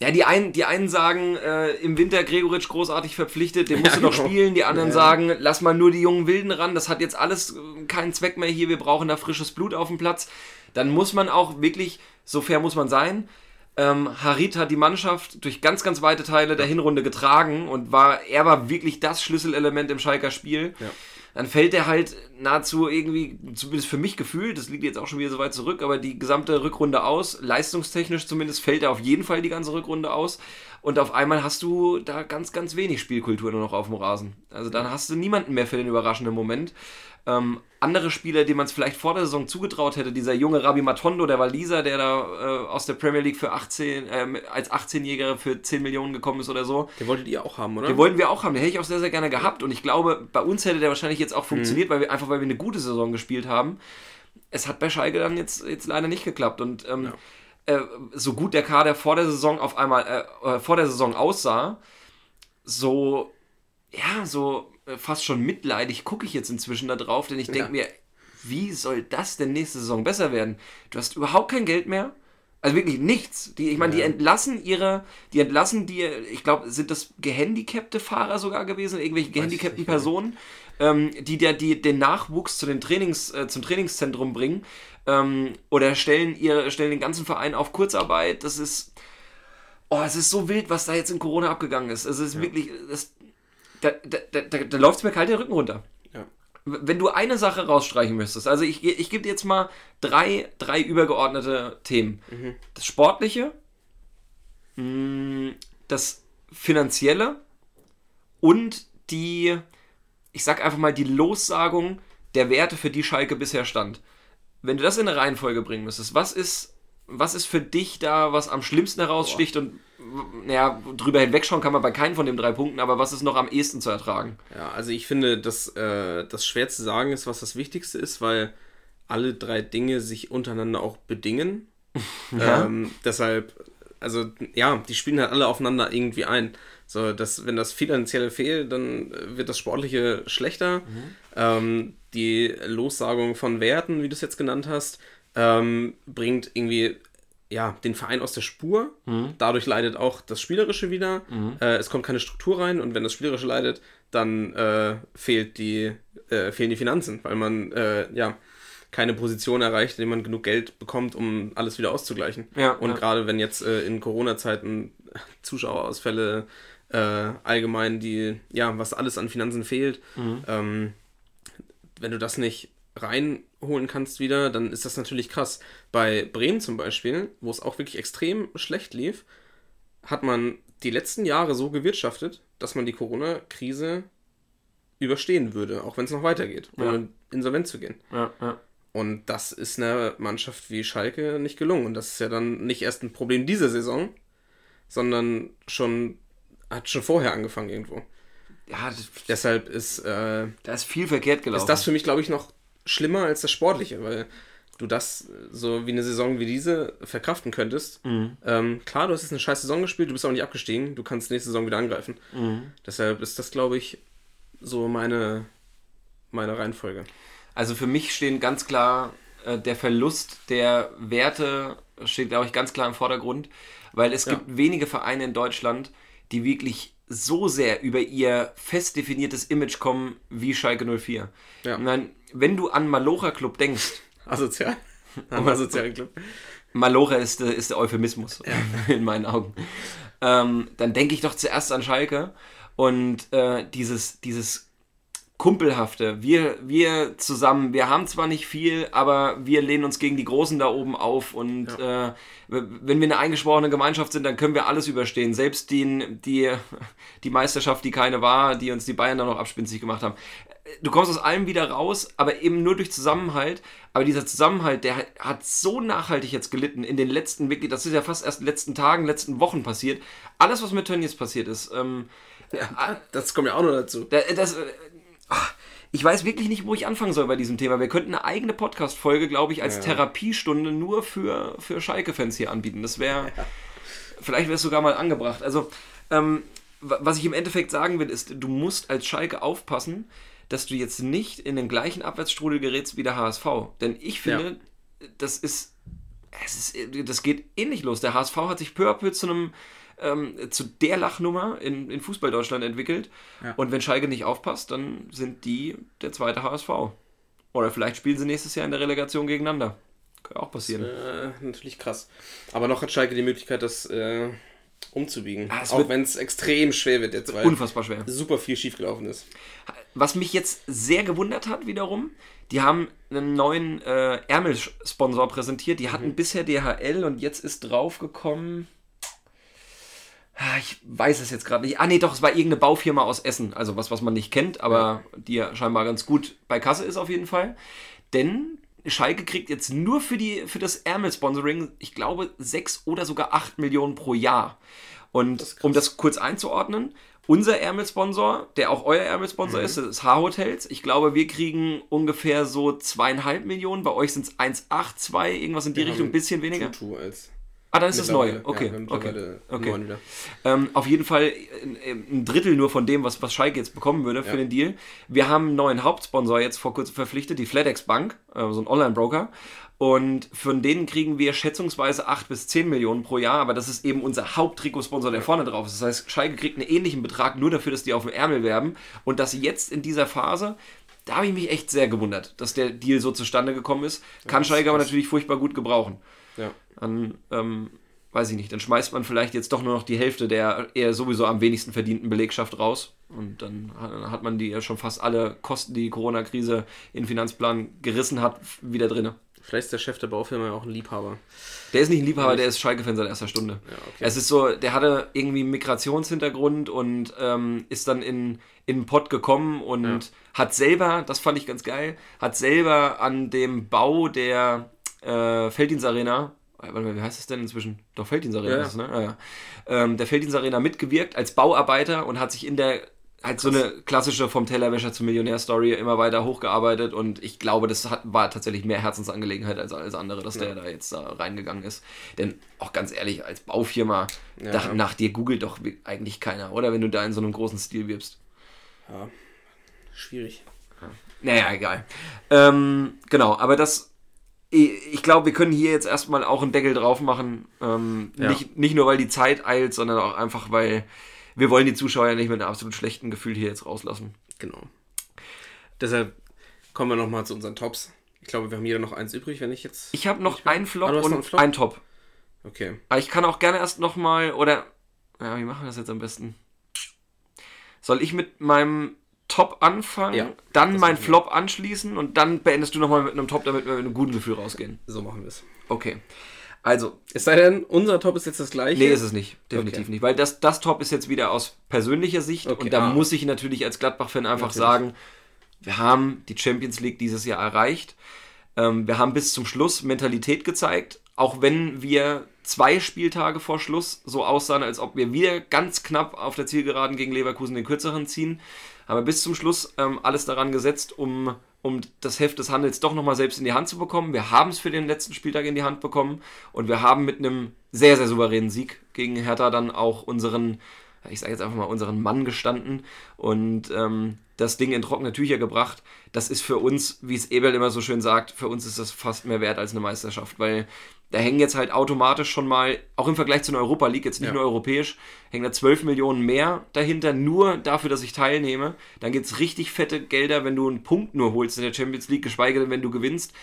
Ja, die einen, die einen sagen, äh, im Winter Gregoritsch großartig verpflichtet, den musst Ja, du noch genau. spielen. Die anderen Ja. sagen, lass mal nur die jungen Wilden ran, das hat jetzt alles keinen Zweck mehr hier, wir brauchen da frisches Blut auf dem Platz. Dann muss man auch wirklich, so fair muss man sein. Ähm, Harit hat die Mannschaft durch ganz, ganz weite Teile der Hinrunde getragen und war, er war wirklich das Schlüsselelement im Schalker Spiel. Ja. Dann fällt er halt nahezu irgendwie, zumindest für mich gefühlt, das liegt jetzt auch schon wieder so weit zurück, aber die gesamte Rückrunde aus, leistungstechnisch zumindest, fällt er auf jeden Fall die ganze Rückrunde aus. Und auf einmal hast du da ganz, ganz wenig Spielkultur nur noch auf dem Rasen. Also dann hast du niemanden mehr für den überraschenden Moment. Ähm, andere Spieler, denen man es vielleicht vor der Saison zugetraut hätte, dieser junge Rabi Matondo, der Waliser, der da äh, aus der Premier League für 18, ähm, als 18-Jähriger für 10 Millionen gekommen ist oder so, den wolltet ihr auch haben, oder? den wollten wir auch haben, den hätte ich auch sehr, sehr gerne gehabt. Und ich glaube, bei uns hätte der wahrscheinlich jetzt auch funktioniert, weil wir einfach weil wir eine gute Saison gespielt haben. Es hat bei Schalke dann jetzt, jetzt leider nicht geklappt. Und ähm, äh, so gut der Kader vor der Saison auf einmal äh, äh, vor der Saison aussah, so ja, so äh, fast schon mitleidig gucke ich jetzt inzwischen da drauf, denn ich denke Ja. mir, wie soll das denn nächste Saison besser werden? Du hast überhaupt kein Geld mehr. Also wirklich nichts. Die, ich meine, die entlassen ihre, die entlassen die, ich glaube, sind das gehandicapte Fahrer sogar gewesen, irgendwelche gehandicapten. Personen, ähm, die, der, die den Nachwuchs zu den Trainings, äh, zum Trainingszentrum bringen ähm, oder stellen, ihre, stellen den ganzen Verein auf Kurzarbeit. Das ist, oh, es ist so wild, was da jetzt in Corona abgegangen ist. Es ist wirklich, das, da, da, da, da, läuft es mir kalt den Rücken runter Ja. wenn du eine Sache rausstreichen müsstest, also ich, ich gebe dir jetzt mal drei, drei übergeordnete Themen. Das Sportliche, mh, das Finanzielle und die, ich sag einfach mal, die Lossagung der Werte, für die Schalke bisher stand. Wenn du das in eine Reihenfolge bringen müsstest, was ist, was ist für dich da, was am schlimmsten heraussticht und naja, drüber hinwegschauen kann man bei keinen von den drei Punkten, aber was ist noch am ehesten zu ertragen? Ja, also ich finde, dass äh, das schwer zu sagen ist, was das Wichtigste ist, weil alle drei Dinge sich untereinander auch bedingen. Ähm, deshalb, also ja, die spielen halt alle aufeinander irgendwie ein. So, dass, wenn das Finanzielle fehlt, dann wird das Sportliche schlechter. Ähm, die Lossagung von Werten, wie du es jetzt genannt hast, ähm, bringt irgendwie ja, den Verein aus der Spur. Dadurch leidet auch das Spielerische wieder. Äh, es kommt keine Struktur rein und wenn das Spielerische leidet, dann äh, fehlt die, äh, fehlen die Finanzen, weil man äh, ja keine Position erreicht, in der man genug Geld bekommt, um alles wieder auszugleichen. Ja, und ja. gerade wenn jetzt äh, in Corona-Zeiten Zuschauerausfälle äh, allgemein, die, ja, was alles an Finanzen fehlt, ähm, wenn du das nicht reinholen kannst wieder, dann ist das natürlich krass. Bei Bremen zum Beispiel, wo es auch wirklich extrem schlecht lief, hat man die letzten Jahre so gewirtschaftet, dass man die Corona-Krise überstehen würde, auch wenn es noch weitergeht, Ja. ohne insolvent zu gehen. Ja, ja. Und das ist einer Mannschaft wie Schalke nicht gelungen. Und das ist ja dann nicht erst ein Problem dieser Saison, sondern schon hat schon vorher angefangen irgendwo. Ja, Deshalb ist, äh, da ist viel verkehrt gelaufen. ist das für mich, glaube ich, noch schlimmer als das Sportliche, weil du das so wie eine Saison wie diese verkraften könntest. Ähm, klar, du hast jetzt eine scheiß Saison gespielt, du bist auch nicht abgestiegen, du kannst nächste Saison wieder angreifen. Deshalb ist das, glaube ich, so meine, meine Reihenfolge. Also für mich stehen ganz klar äh, der Verlust der Werte steht, glaube ich, ganz klar im Vordergrund, weil es Ja. gibt wenige Vereine in Deutschland, die wirklich so sehr über ihr fest definiertes Image kommen wie Schalke 04. Ja. Meine, wenn du an Malocha Club denkst, Asozial. Am asozialen Club. Malocha ist, der- ist der Euphemismus in meinen Augen. Ähm, dann denke ich doch zuerst an Schalke und äh, dieses, dieses Kumpelhafte. Wir, wir zusammen, wir haben zwar nicht viel, aber wir lehnen uns gegen die Großen da oben auf und äh, wenn wir eine eingeschworene Gemeinschaft sind, dann können wir alles überstehen. Selbst die, die, die Meisterschaft, die keine war, die uns die Bayern dann noch abspinzig gemacht haben. Du kommst aus allem wieder raus, aber eben nur durch Zusammenhalt. Aber dieser Zusammenhalt, der hat so nachhaltig jetzt gelitten in den letzten, wirklich, das ist ja fast erst in den letzten Tagen, letzten Wochen passiert. Alles, was mit Tönnies passiert ist, ähm, Ja, das kommt ja auch noch dazu. da- das, ach, ich weiß wirklich nicht, wo ich anfangen soll bei diesem Thema. Wir könnten eine eigene Podcast-Folge, glaube ich, als Therapiestunde nur für, für Schalke-Fans hier anbieten. Das wäre, vielleicht wäre es sogar mal angebracht. Also, ähm, wa- was ich im Endeffekt sagen will, ist, du musst als Schalke aufpassen, dass du jetzt nicht in den gleichen Abwärtsstrudel gerätst wie der HSV. Denn ich finde, das ist, es ist, das geht ähnlich los. Der HSV hat sich peu à peu zu einem, ähm, zu der Lachnummer in, in Fußball-Deutschland entwickelt. Und wenn Schalke nicht aufpasst, dann sind die der zweite HSV. Oder vielleicht spielen sie nächstes Jahr in der Relegation gegeneinander. Kann auch passieren. Äh, natürlich krass. Aber noch hat Schalke die Möglichkeit, das äh, umzubiegen. Ah, auch wenn es extrem schwer wird jetzt, weil Unfassbar schwer. super viel schiefgelaufen ist. Was mich jetzt sehr gewundert hat wiederum, die haben einen neuen äh, Ärmelsponsor präsentiert. Die hatten bisher DHL und jetzt ist draufgekommen. Ah, Ich weiß es jetzt gerade nicht. Ah, nee, doch, es war irgendeine Baufirma aus Essen. Also was, was man nicht kennt, aber die ja scheinbar ganz gut bei Kasse ist auf jeden Fall. Denn Schalke kriegt jetzt nur für, die, für das Ärmel-Sponsoring, ich glaube, 6 oder sogar 8 Millionen pro Jahr. Und um das kurz einzuordnen, unser Ärmelsponsor, der auch euer Ärmelsponsor ist, das ist H-Hotels. Ich glaube, wir kriegen ungefähr so zweieinhalb Millionen. Bei euch sind es 1,82, irgendwas in die Richtung, ein bisschen weniger. Tutu als Ah, dann ist es neu. Okay, Ja, okay. okay. Ähm, auf jeden Fall ein, ein Drittel nur von dem, was, was Schalke jetzt bekommen würde für Ja. den Deal. Wir haben einen neuen Hauptsponsor jetzt vor kurzem verpflichtet, die FedEx Bank, äh, so ein Online-Broker. Und von denen kriegen wir schätzungsweise 8 bis 10 Millionen pro Jahr, aber das ist eben unser Haupttrikotsponsor, der vorne drauf ist. Das heißt, Schalke kriegt einen ähnlichen Betrag nur dafür, dass die auf dem Ärmel werben. Und das jetzt in dieser Phase, da habe ich mich echt sehr gewundert, dass der Deal so zustande gekommen ist. Kann Schalke aber natürlich furchtbar gut gebrauchen Ja. Dann ähm, weiß ich nicht, dann schmeißt man vielleicht jetzt doch nur noch die Hälfte der eher sowieso am wenigsten verdienten Belegschaft raus und dann ha- hat man die ja schon fast alle Kosten, die die Corona-Krise in den Finanzplan gerissen hat, wieder drin. Vielleicht ist der Chef der Baufirma ja auch ein Liebhaber. Der ist nicht ein Liebhaber, der ist Schalke-Fan seit erster Stunde. okay. Es ist so, der hatte irgendwie einen Migrationshintergrund und ähm, ist dann in, in den Pott gekommen und hat selber, das fand ich ganz geil, hat selber an dem Bau der äh, Felddienstarena, warte mal, wie heißt es denn inzwischen? Doch, Felddienstarena Ja, ist ne? Ah, ja. ähm, der Felddienstarena mitgewirkt als Bauarbeiter und hat sich in der halt so eine klassische vom Tellerwäscher zum Millionär-Story immer weiter hochgearbeitet und ich glaube, das hat, war tatsächlich mehr Herzensangelegenheit als alles andere, dass der da jetzt da reingegangen ist. Denn auch ganz ehrlich, als Baufirma, Ja. nach, nach dir googelt doch eigentlich keiner, oder? Wenn du da in so einem großen Stil wirbst. Schwierig. Naja, egal. Ähm, genau, aber das, ich glaube, wir können hier jetzt erstmal auch einen Deckel drauf machen. Ähm, Ja. nicht, nicht nur, weil die Zeit eilt, sondern auch einfach, weil wir wollen die Zuschauer ja nicht mit einem absolut schlechten Gefühl hier jetzt rauslassen. Genau. Deshalb kommen wir nochmal zu unseren Tops. Ich glaube, wir haben jeder noch eins übrig, wenn ich jetzt. Ich habe noch einen Flop Ah, und einen Flop? einen Top. Okay. Aber ich kann auch gerne erst nochmal, oder, ja, wie machen wir das jetzt am besten? Soll ich mit meinem Top anfangen, Ja, dann wir. Flop anschließen und dann beendest du nochmal mit einem Top, damit wir mit einem guten Gefühl rausgehen? So machen wir es. Okay. Also, Es sei denn, unser Top ist jetzt das gleiche. Nee, ist es nicht. Definitiv Okay. nicht. Weil das, das Top ist jetzt wieder aus persönlicher Sicht. Okay, Und da ah. muss ich natürlich als Gladbach-Fan einfach Natürlich. sagen, wir haben die Champions League dieses Jahr erreicht. Ähm, wir haben bis zum Schluss Mentalität gezeigt, auch wenn wir zwei Spieltage vor Schluss so aussahen, als ob wir wieder ganz knapp auf der Zielgeraden gegen Leverkusen den kürzeren ziehen. Haben wir bis zum Schluss ähm, alles daran gesetzt, um, um das Heft des Handels doch nochmal selbst in die Hand zu bekommen. Wir haben es für den letzten Spieltag in die Hand bekommen und wir haben mit einem sehr, sehr souveränen Sieg gegen Hertha dann auch unseren ich sage jetzt einfach mal, unseren Mann gestanden und ähm, das Ding in trockene Tücher gebracht. Das ist für uns, wie es Ebel immer so schön sagt, für uns ist das fast mehr wert als eine Meisterschaft, weil da hängen jetzt halt automatisch schon mal, auch im Vergleich zu einer Europa League, jetzt nicht ja. nur europäisch, hängen da 12 Millionen mehr dahinter, nur dafür, dass ich teilnehme. Dann gibt es richtig fette Gelder, wenn du einen Punkt nur holst in der Champions League, geschweige denn, wenn du gewinnst.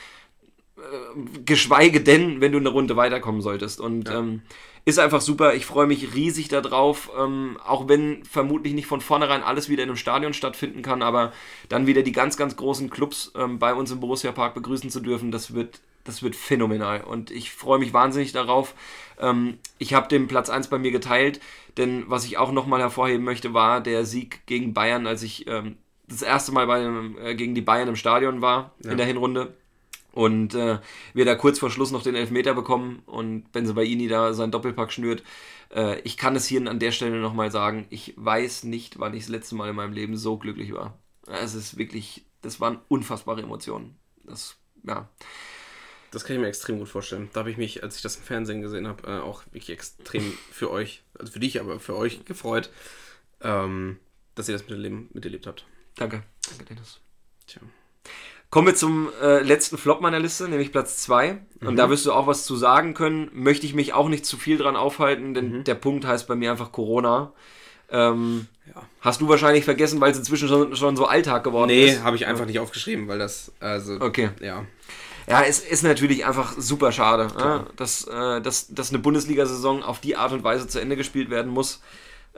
Geschweige denn, wenn du eine Runde weiterkommen solltest. Und ja. ähm, ist einfach super. Ich freue mich riesig darauf, ähm, auch wenn vermutlich nicht von vornherein alles wieder in einem Stadion stattfinden kann, aber dann wieder die ganz, ganz großen Clubs ähm, bei uns im Borussia Park begrüßen zu dürfen, das wird, das wird phänomenal. Und ich freue mich wahnsinnig darauf. Ähm, ich habe den Platz 1 bei mir geteilt, denn was ich auch nochmal hervorheben möchte, war der Sieg gegen Bayern, als ich ähm, das erste Mal bei, äh, gegen die Bayern im Stadion war ja. in der Hinrunde und äh, wir da kurz vor Schluss noch den Elfmeter bekommen und Benzebaini da seinen Doppelpack schnürt. Äh, ich kann es hier an der Stelle nochmal sagen, ich weiß nicht, wann ich das letzte Mal in meinem Leben so glücklich war. Es ist wirklich, das waren unfassbare Emotionen. Das, ja. Das kann ich mir extrem gut vorstellen. Da habe ich mich, als ich das im Fernsehen gesehen habe, äh, auch wirklich extrem für euch, also für dich, aber für euch gefreut, ähm, dass ihr das miterleben, miterlebt habt. Danke. Danke, Dennis. Tja. Kommen wir zum äh, letzten Flop meiner Liste, nämlich Platz 2. Und mhm. da wirst du auch was zu sagen können. Möchte ich mich auch nicht zu viel dran aufhalten, denn mhm. der Punkt heißt bei mir einfach Corona. Ähm, ja. Hast du wahrscheinlich vergessen, weil es inzwischen schon, schon so Alltag geworden nee, ist? Nee, habe ich einfach nicht aufgeschrieben, weil das, also, okay. ja. Ja, es ist natürlich einfach super schade, äh, dass, äh, dass, dass eine Bundesliga-Saison auf die Art und Weise zu Ende gespielt werden muss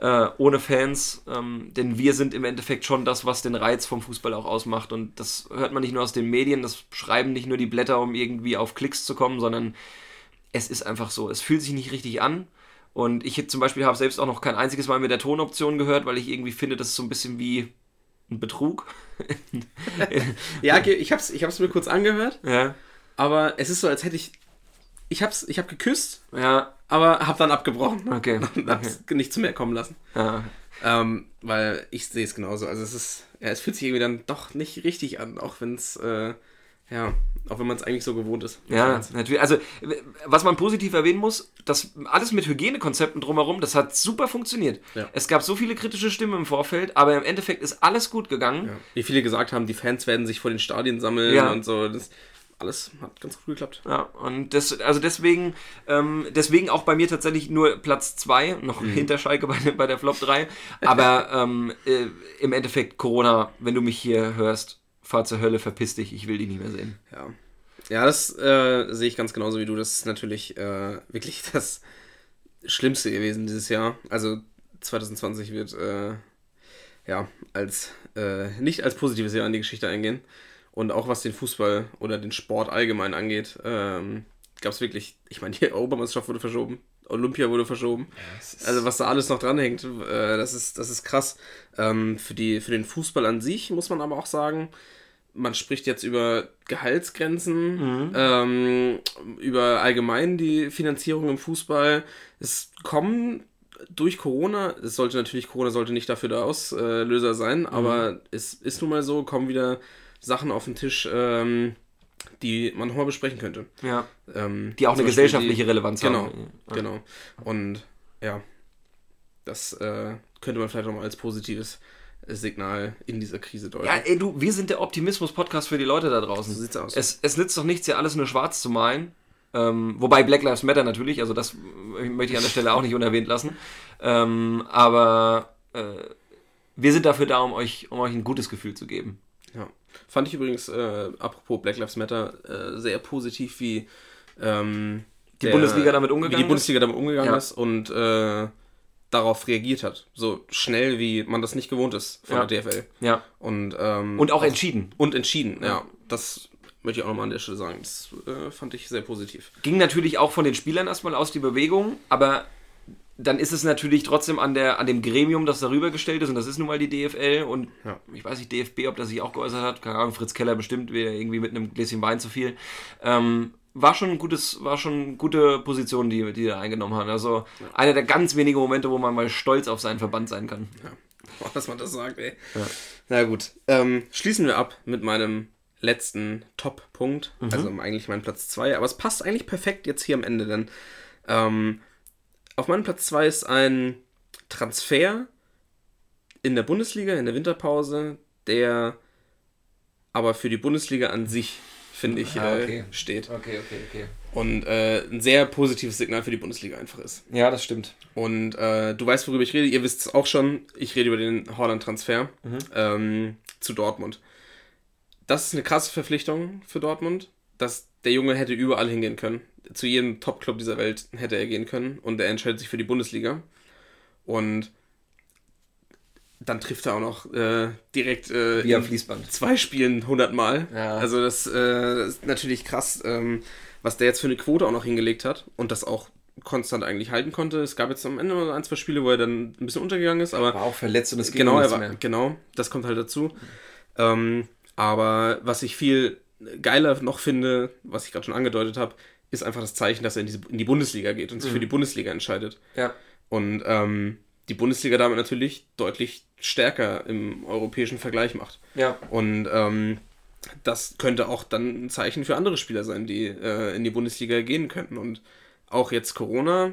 äh, ohne Fans, ähm, denn wir sind im Endeffekt schon das, was den Reiz vom Fußball auch ausmacht. Und das hört man nicht nur aus den Medien, das schreiben nicht nur die Blätter, um irgendwie auf Klicks zu kommen, sondern es ist einfach so. Es fühlt sich nicht richtig an. Und ich zum Beispiel habe selbst auch noch kein einziges Mal mit der Tonoption gehört, weil ich irgendwie finde, das ist so ein bisschen wie ein Betrug. ja, ich habe es ich hab's mir kurz angehört. Ja. Aber es ist so, als hätte ich. Ich hab's, ich hab geküsst. Ja aber habe dann abgebrochen. Okay. Und hab's okay. nicht zu mehr kommen lassen. Ja. Ähm, weil ich sehe es genauso. Also es ist, ja, es fühlt sich irgendwie dann doch nicht richtig an, auch wenn es, äh, ja, auch wenn man es eigentlich so gewohnt ist. Ja, natürlich. Also, was man positiv erwähnen muss, das alles mit Hygienekonzepten drumherum, das hat super funktioniert. Ja. Es gab so viele kritische Stimmen im Vorfeld, aber im Endeffekt ist alles gut gegangen. Ja. Wie viele gesagt haben, die Fans werden sich vor den Stadien sammeln ja. und so. Das, alles hat ganz gut geklappt. Ja, und das, also deswegen, ähm, deswegen auch bei mir tatsächlich nur Platz 2, noch mhm. hinter Schalke bei, bei der Flop 3. Aber ähm, äh, im Endeffekt Corona, wenn du mich hier hörst, fahr zur Hölle, verpiss dich, ich will dich nicht mehr sehen. Ja. Ja, das äh, sehe ich ganz genauso wie du. Das ist natürlich äh, wirklich das Schlimmste gewesen dieses Jahr. Also 2020 wird äh, ja als äh, nicht als positives Jahr in die Geschichte eingehen. Und auch was den Fußball oder den Sport allgemein angeht, ähm, gab es wirklich, ich meine, die Obermeisterschaft wurde verschoben, Olympia wurde verschoben. Ja, also was da alles noch dranhängt, äh, das, ist, das ist krass. Ähm, für, die, für den Fußball an sich muss man aber auch sagen, man spricht jetzt über Gehaltsgrenzen, mhm. ähm, über allgemein die Finanzierung im Fußball. Es kommen durch Corona, es sollte natürlich, Corona sollte nicht dafür der Auslöser sein, mhm. aber es ist nun mal so, kommen wieder Sachen auf den Tisch, ähm, die man nochmal besprechen könnte. Ja. Ähm, die auch eine gesellschaftliche die, Relevanz genau, haben. Genau, genau. Und ja, das äh, könnte man vielleicht nochmal als positives Signal in dieser Krise deuten. Ja, ey, du, wir sind der Optimismus-Podcast für die Leute da draußen. So sieht's aus. Es, es nützt doch nichts, hier alles nur schwarz zu malen. Ähm, wobei Black Lives Matter natürlich, also das möchte ich an der Stelle auch nicht unerwähnt lassen. Ähm, aber äh, wir sind dafür da, um euch, um euch ein gutes Gefühl zu geben. Ja. Fand ich übrigens, äh, apropos Black Lives Matter, äh, sehr positiv, wie ähm, die der, Bundesliga damit umgegangen wie die Bundesliga damit umgegangen ja. ist und äh, darauf reagiert hat. So schnell, wie man das nicht gewohnt ist von ja. der DFL. Ja. Und, ähm, und auch, auch entschieden. Und entschieden, ja. ja. Das möchte ich auch nochmal an der Stelle sagen. Das äh, fand ich sehr positiv. Ging natürlich auch von den Spielern erstmal aus die Bewegung, aber dann ist es natürlich trotzdem an, der, an dem Gremium, das darüber gestellt ist, und das ist nun mal die DFL. Und Ja. ich weiß nicht, DFB, ob das sich auch geäußert hat. Keine Ahnung, Fritz Keller bestimmt wieder irgendwie mit einem Gläschen Wein zu viel. Ähm, war schon ein gutes, war schon eine gute Position, die, die da eingenommen haben. Also einer der ganz wenigen Momente, wo man mal stolz auf seinen Verband sein kann. Boah, dass man das sagt, ey. Na gut. Ähm, schließen wir ab mit meinem letzten Top-Punkt. Also eigentlich mein Platz 2. Aber es passt eigentlich perfekt jetzt hier am Ende, denn ähm, auf meinem Platz 2 ist ein Transfer in der Bundesliga, in der Winterpause, der aber für die Bundesliga an sich, finde ich, Ah, äh, okay. steht. Okay, okay, okay. Und äh, ein sehr positives Signal für die Bundesliga einfach ist. Ja, das stimmt. Und äh, du weißt, worüber ich rede. Ihr wisst es auch schon. Ich rede über den Holland-Transfer ähm, zu Dortmund. Das ist eine krasse Verpflichtung für Dortmund. Dass der Junge hätte überall hingehen können. Zu jedem Top-Club dieser Welt hätte er gehen können. Und er entscheidet sich für die Bundesliga. Und dann trifft er auch noch äh, direkt äh, in Fließband. zwei Spielen 100 Mal. Ja. Also das, äh, das ist natürlich krass, ähm, was der jetzt für eine Quote auch noch hingelegt hat und das auch konstant eigentlich halten konnte. Es gab jetzt am Ende noch ein, zwei Spiele, wo er dann ein bisschen untergegangen ist, aber War auch verletzt und es ging genau, er war, mehr. genau, das kommt halt dazu. Ähm, aber was ich viel geiler noch finde, was ich gerade schon angedeutet habe, ist einfach das Zeichen, dass er in, diese, in die Bundesliga geht und sich für die Bundesliga entscheidet. Ja. Und ähm, die Bundesliga damit natürlich deutlich stärker im europäischen Vergleich macht. Ja. Und ähm, das könnte auch dann ein Zeichen für andere Spieler sein, die äh, in die Bundesliga gehen könnten. Und auch jetzt Corona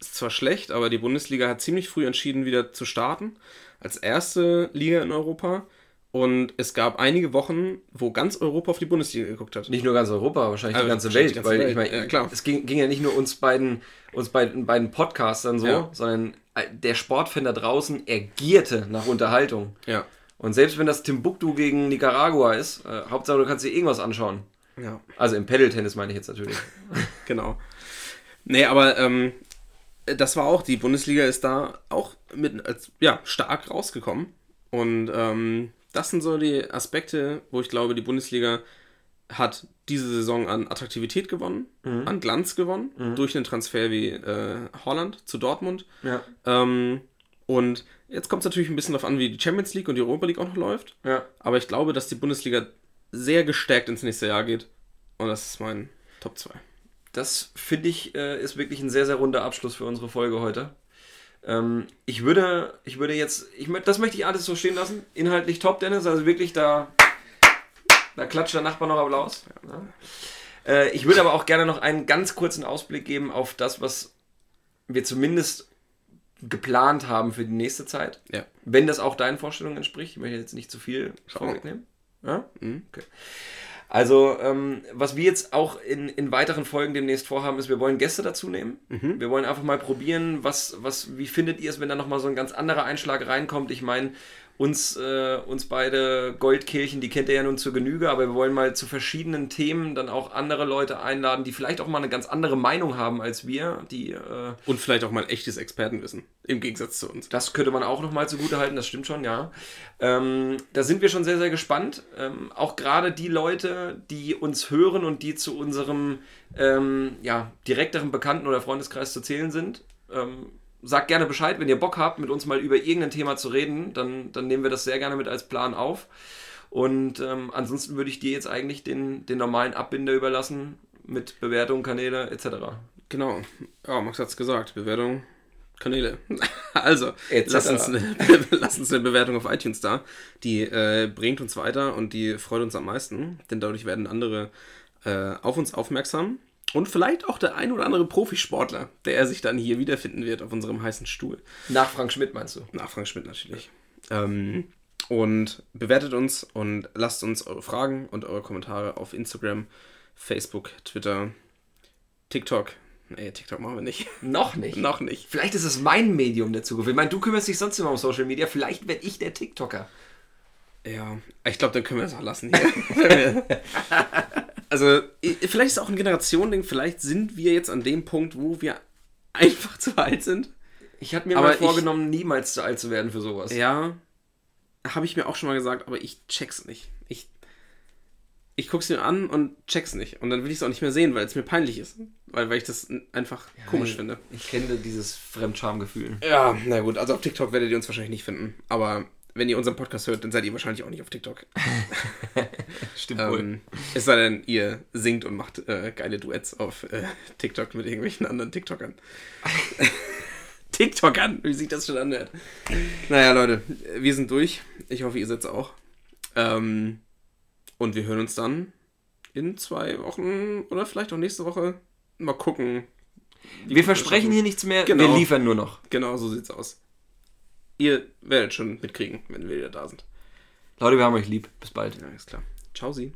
ist zwar schlecht, aber die Bundesliga hat ziemlich früh entschieden, wieder zu starten. Als erste Liga in Europa. Und es gab einige Wochen, wo ganz Europa auf die Bundesliga geguckt hat. Nicht nur ganz Europa, wahrscheinlich die Also ganze wahrscheinlich Welt. die ganze weil ich Welt. meine, Ja, es ging, ging ja nicht nur uns beiden, uns beiden, beiden Podcastern so, Ja. sondern äh, der Sportfan da draußen, er gierte nach Unterhaltung. Ja. Und selbst wenn das Timbuktu gegen Nicaragua ist, äh, Hauptsache du kannst dir irgendwas anschauen. Ja. Also im Pedal-Tennis meine ich jetzt natürlich. Genau. Nee, aber ähm, das war auch, die Bundesliga ist da auch mit als, ja, stark rausgekommen. Und ähm, das sind so die Aspekte, wo ich glaube, die Bundesliga hat diese Saison an Attraktivität gewonnen, an Glanz gewonnen, durch einen Transfer wie äh, Holland zu Dortmund. Ja. Ähm, und jetzt kommt es natürlich ein bisschen darauf an, wie die Champions League und die Europa League auch noch läuft. Ja. Aber ich glaube, dass die Bundesliga sehr gestärkt ins nächste Jahr geht. Und das ist mein Top 2. Das finde ich äh, ist wirklich ein sehr, sehr runder Abschluss für unsere Folge heute. Ähm, ich würde, ich würde jetzt, ich, das möchte ich alles so stehen lassen. Inhaltlich top, Dennis. Also wirklich da, da klatscht der Nachbar noch Applaus. Ja. Äh, ich würde aber auch gerne noch einen ganz kurzen Ausblick geben auf das, was wir zumindest geplant haben für die nächste Zeit. Ja. Wenn das auch deinen Vorstellungen entspricht. Ich möchte jetzt nicht zu viel vorwegnehmen. Ja? Mhm. Okay. Also, ähm, was wir jetzt auch in, in weiteren Folgen demnächst vorhaben, ist, wir wollen Gäste dazu nehmen. Wir wollen einfach mal probieren, was, was, wie findet ihr es, wenn da nochmal so ein ganz anderer Einschlag reinkommt? Ich meine, uns, äh, uns beide Goldkirchen, die kennt ihr ja nun zur Genüge, aber wir wollen mal zu verschiedenen Themen dann auch andere Leute einladen, die vielleicht auch mal eine ganz andere Meinung haben als wir, die äh, Und vielleicht auch mal ein echtes Expertenwissen, im Gegensatz zu uns. das könnte man auch noch mal zugute halten, das stimmt schon, ja. Ähm, da sind wir schon sehr, sehr gespannt. Ähm, auch gerade die Leute, die uns hören und die zu unserem ähm, ja, direkteren Bekannten- oder Freundeskreis zu zählen sind. Ähm, sagt gerne Bescheid, wenn ihr Bock habt, mit uns mal über irgendein Thema zu reden, dann, dann nehmen wir das sehr gerne mit als Plan auf. Und ähm, ansonsten würde ich dir jetzt eigentlich den, den normalen Abbinder überlassen mit Bewertung, Kanäle etc. Genau. Ja, Max hat's gesagt. Bewertung, Kanäle. Also, lass uns, eine, lass uns eine Bewertung auf iTunes da. Die äh, bringt uns weiter und die freut uns am meisten, denn dadurch werden andere äh, auf uns aufmerksam. Und vielleicht auch der ein oder andere Profisportler, der sich dann hier wiederfinden wird auf unserem heißen Stuhl. Nach Frank Schmidt meinst du? Nach Frank Schmidt natürlich. Ähm, und bewertet uns und lasst uns eure Fragen und eure Kommentare auf Instagram, Facebook, Twitter, TikTok. Nee, TikTok machen wir nicht. Noch nicht. Noch nicht. Vielleicht ist es mein Medium der Zukunft. Ich meine, du kümmerst dich sonst immer um Social Media. Vielleicht werde ich der TikToker. Ja, ich glaube, dann können wir es auch lassen hier. also, vielleicht ist es auch ein Generationending. Vielleicht sind wir jetzt an dem Punkt, wo wir einfach zu alt sind. Ich hatte mir Aber mal ich- vorgenommen, niemals zu alt zu werden für sowas. Ja, habe ich mir auch schon mal gesagt, aber ich check's nicht. Ich, ich guck's mir an und check's nicht. Und dann will ich es auch nicht mehr sehen, weil es mir peinlich ist. Weil, weil ich das einfach komisch finde. Ich kenne dieses Fremdschamgefühl. Ja, na gut, also auf TikTok werdet ihr uns wahrscheinlich nicht finden. Aber wenn ihr unseren Podcast hört, dann seid ihr wahrscheinlich auch nicht auf TikTok. Stimmt ähm, es sei denn, ihr singt und macht äh, geile Duets auf äh, TikTok mit irgendwelchen anderen TikTokern. TikTokern, wie sich das schon anhört. Naja, Leute, wir sind durch. Ich hoffe, ihr seid's auch. Ähm, und wir hören uns dann in zwei Wochen oder vielleicht auch nächste Woche. Mal gucken. Wir versprechen hier nichts mehr, Genau. wir liefern nur noch. Genau, so sieht's aus. Ihr werdet schon mitkriegen, wenn wir wieder da sind. Leute, wir haben euch lieb. Bis bald. Ja, ist klar. Ciao, Sie.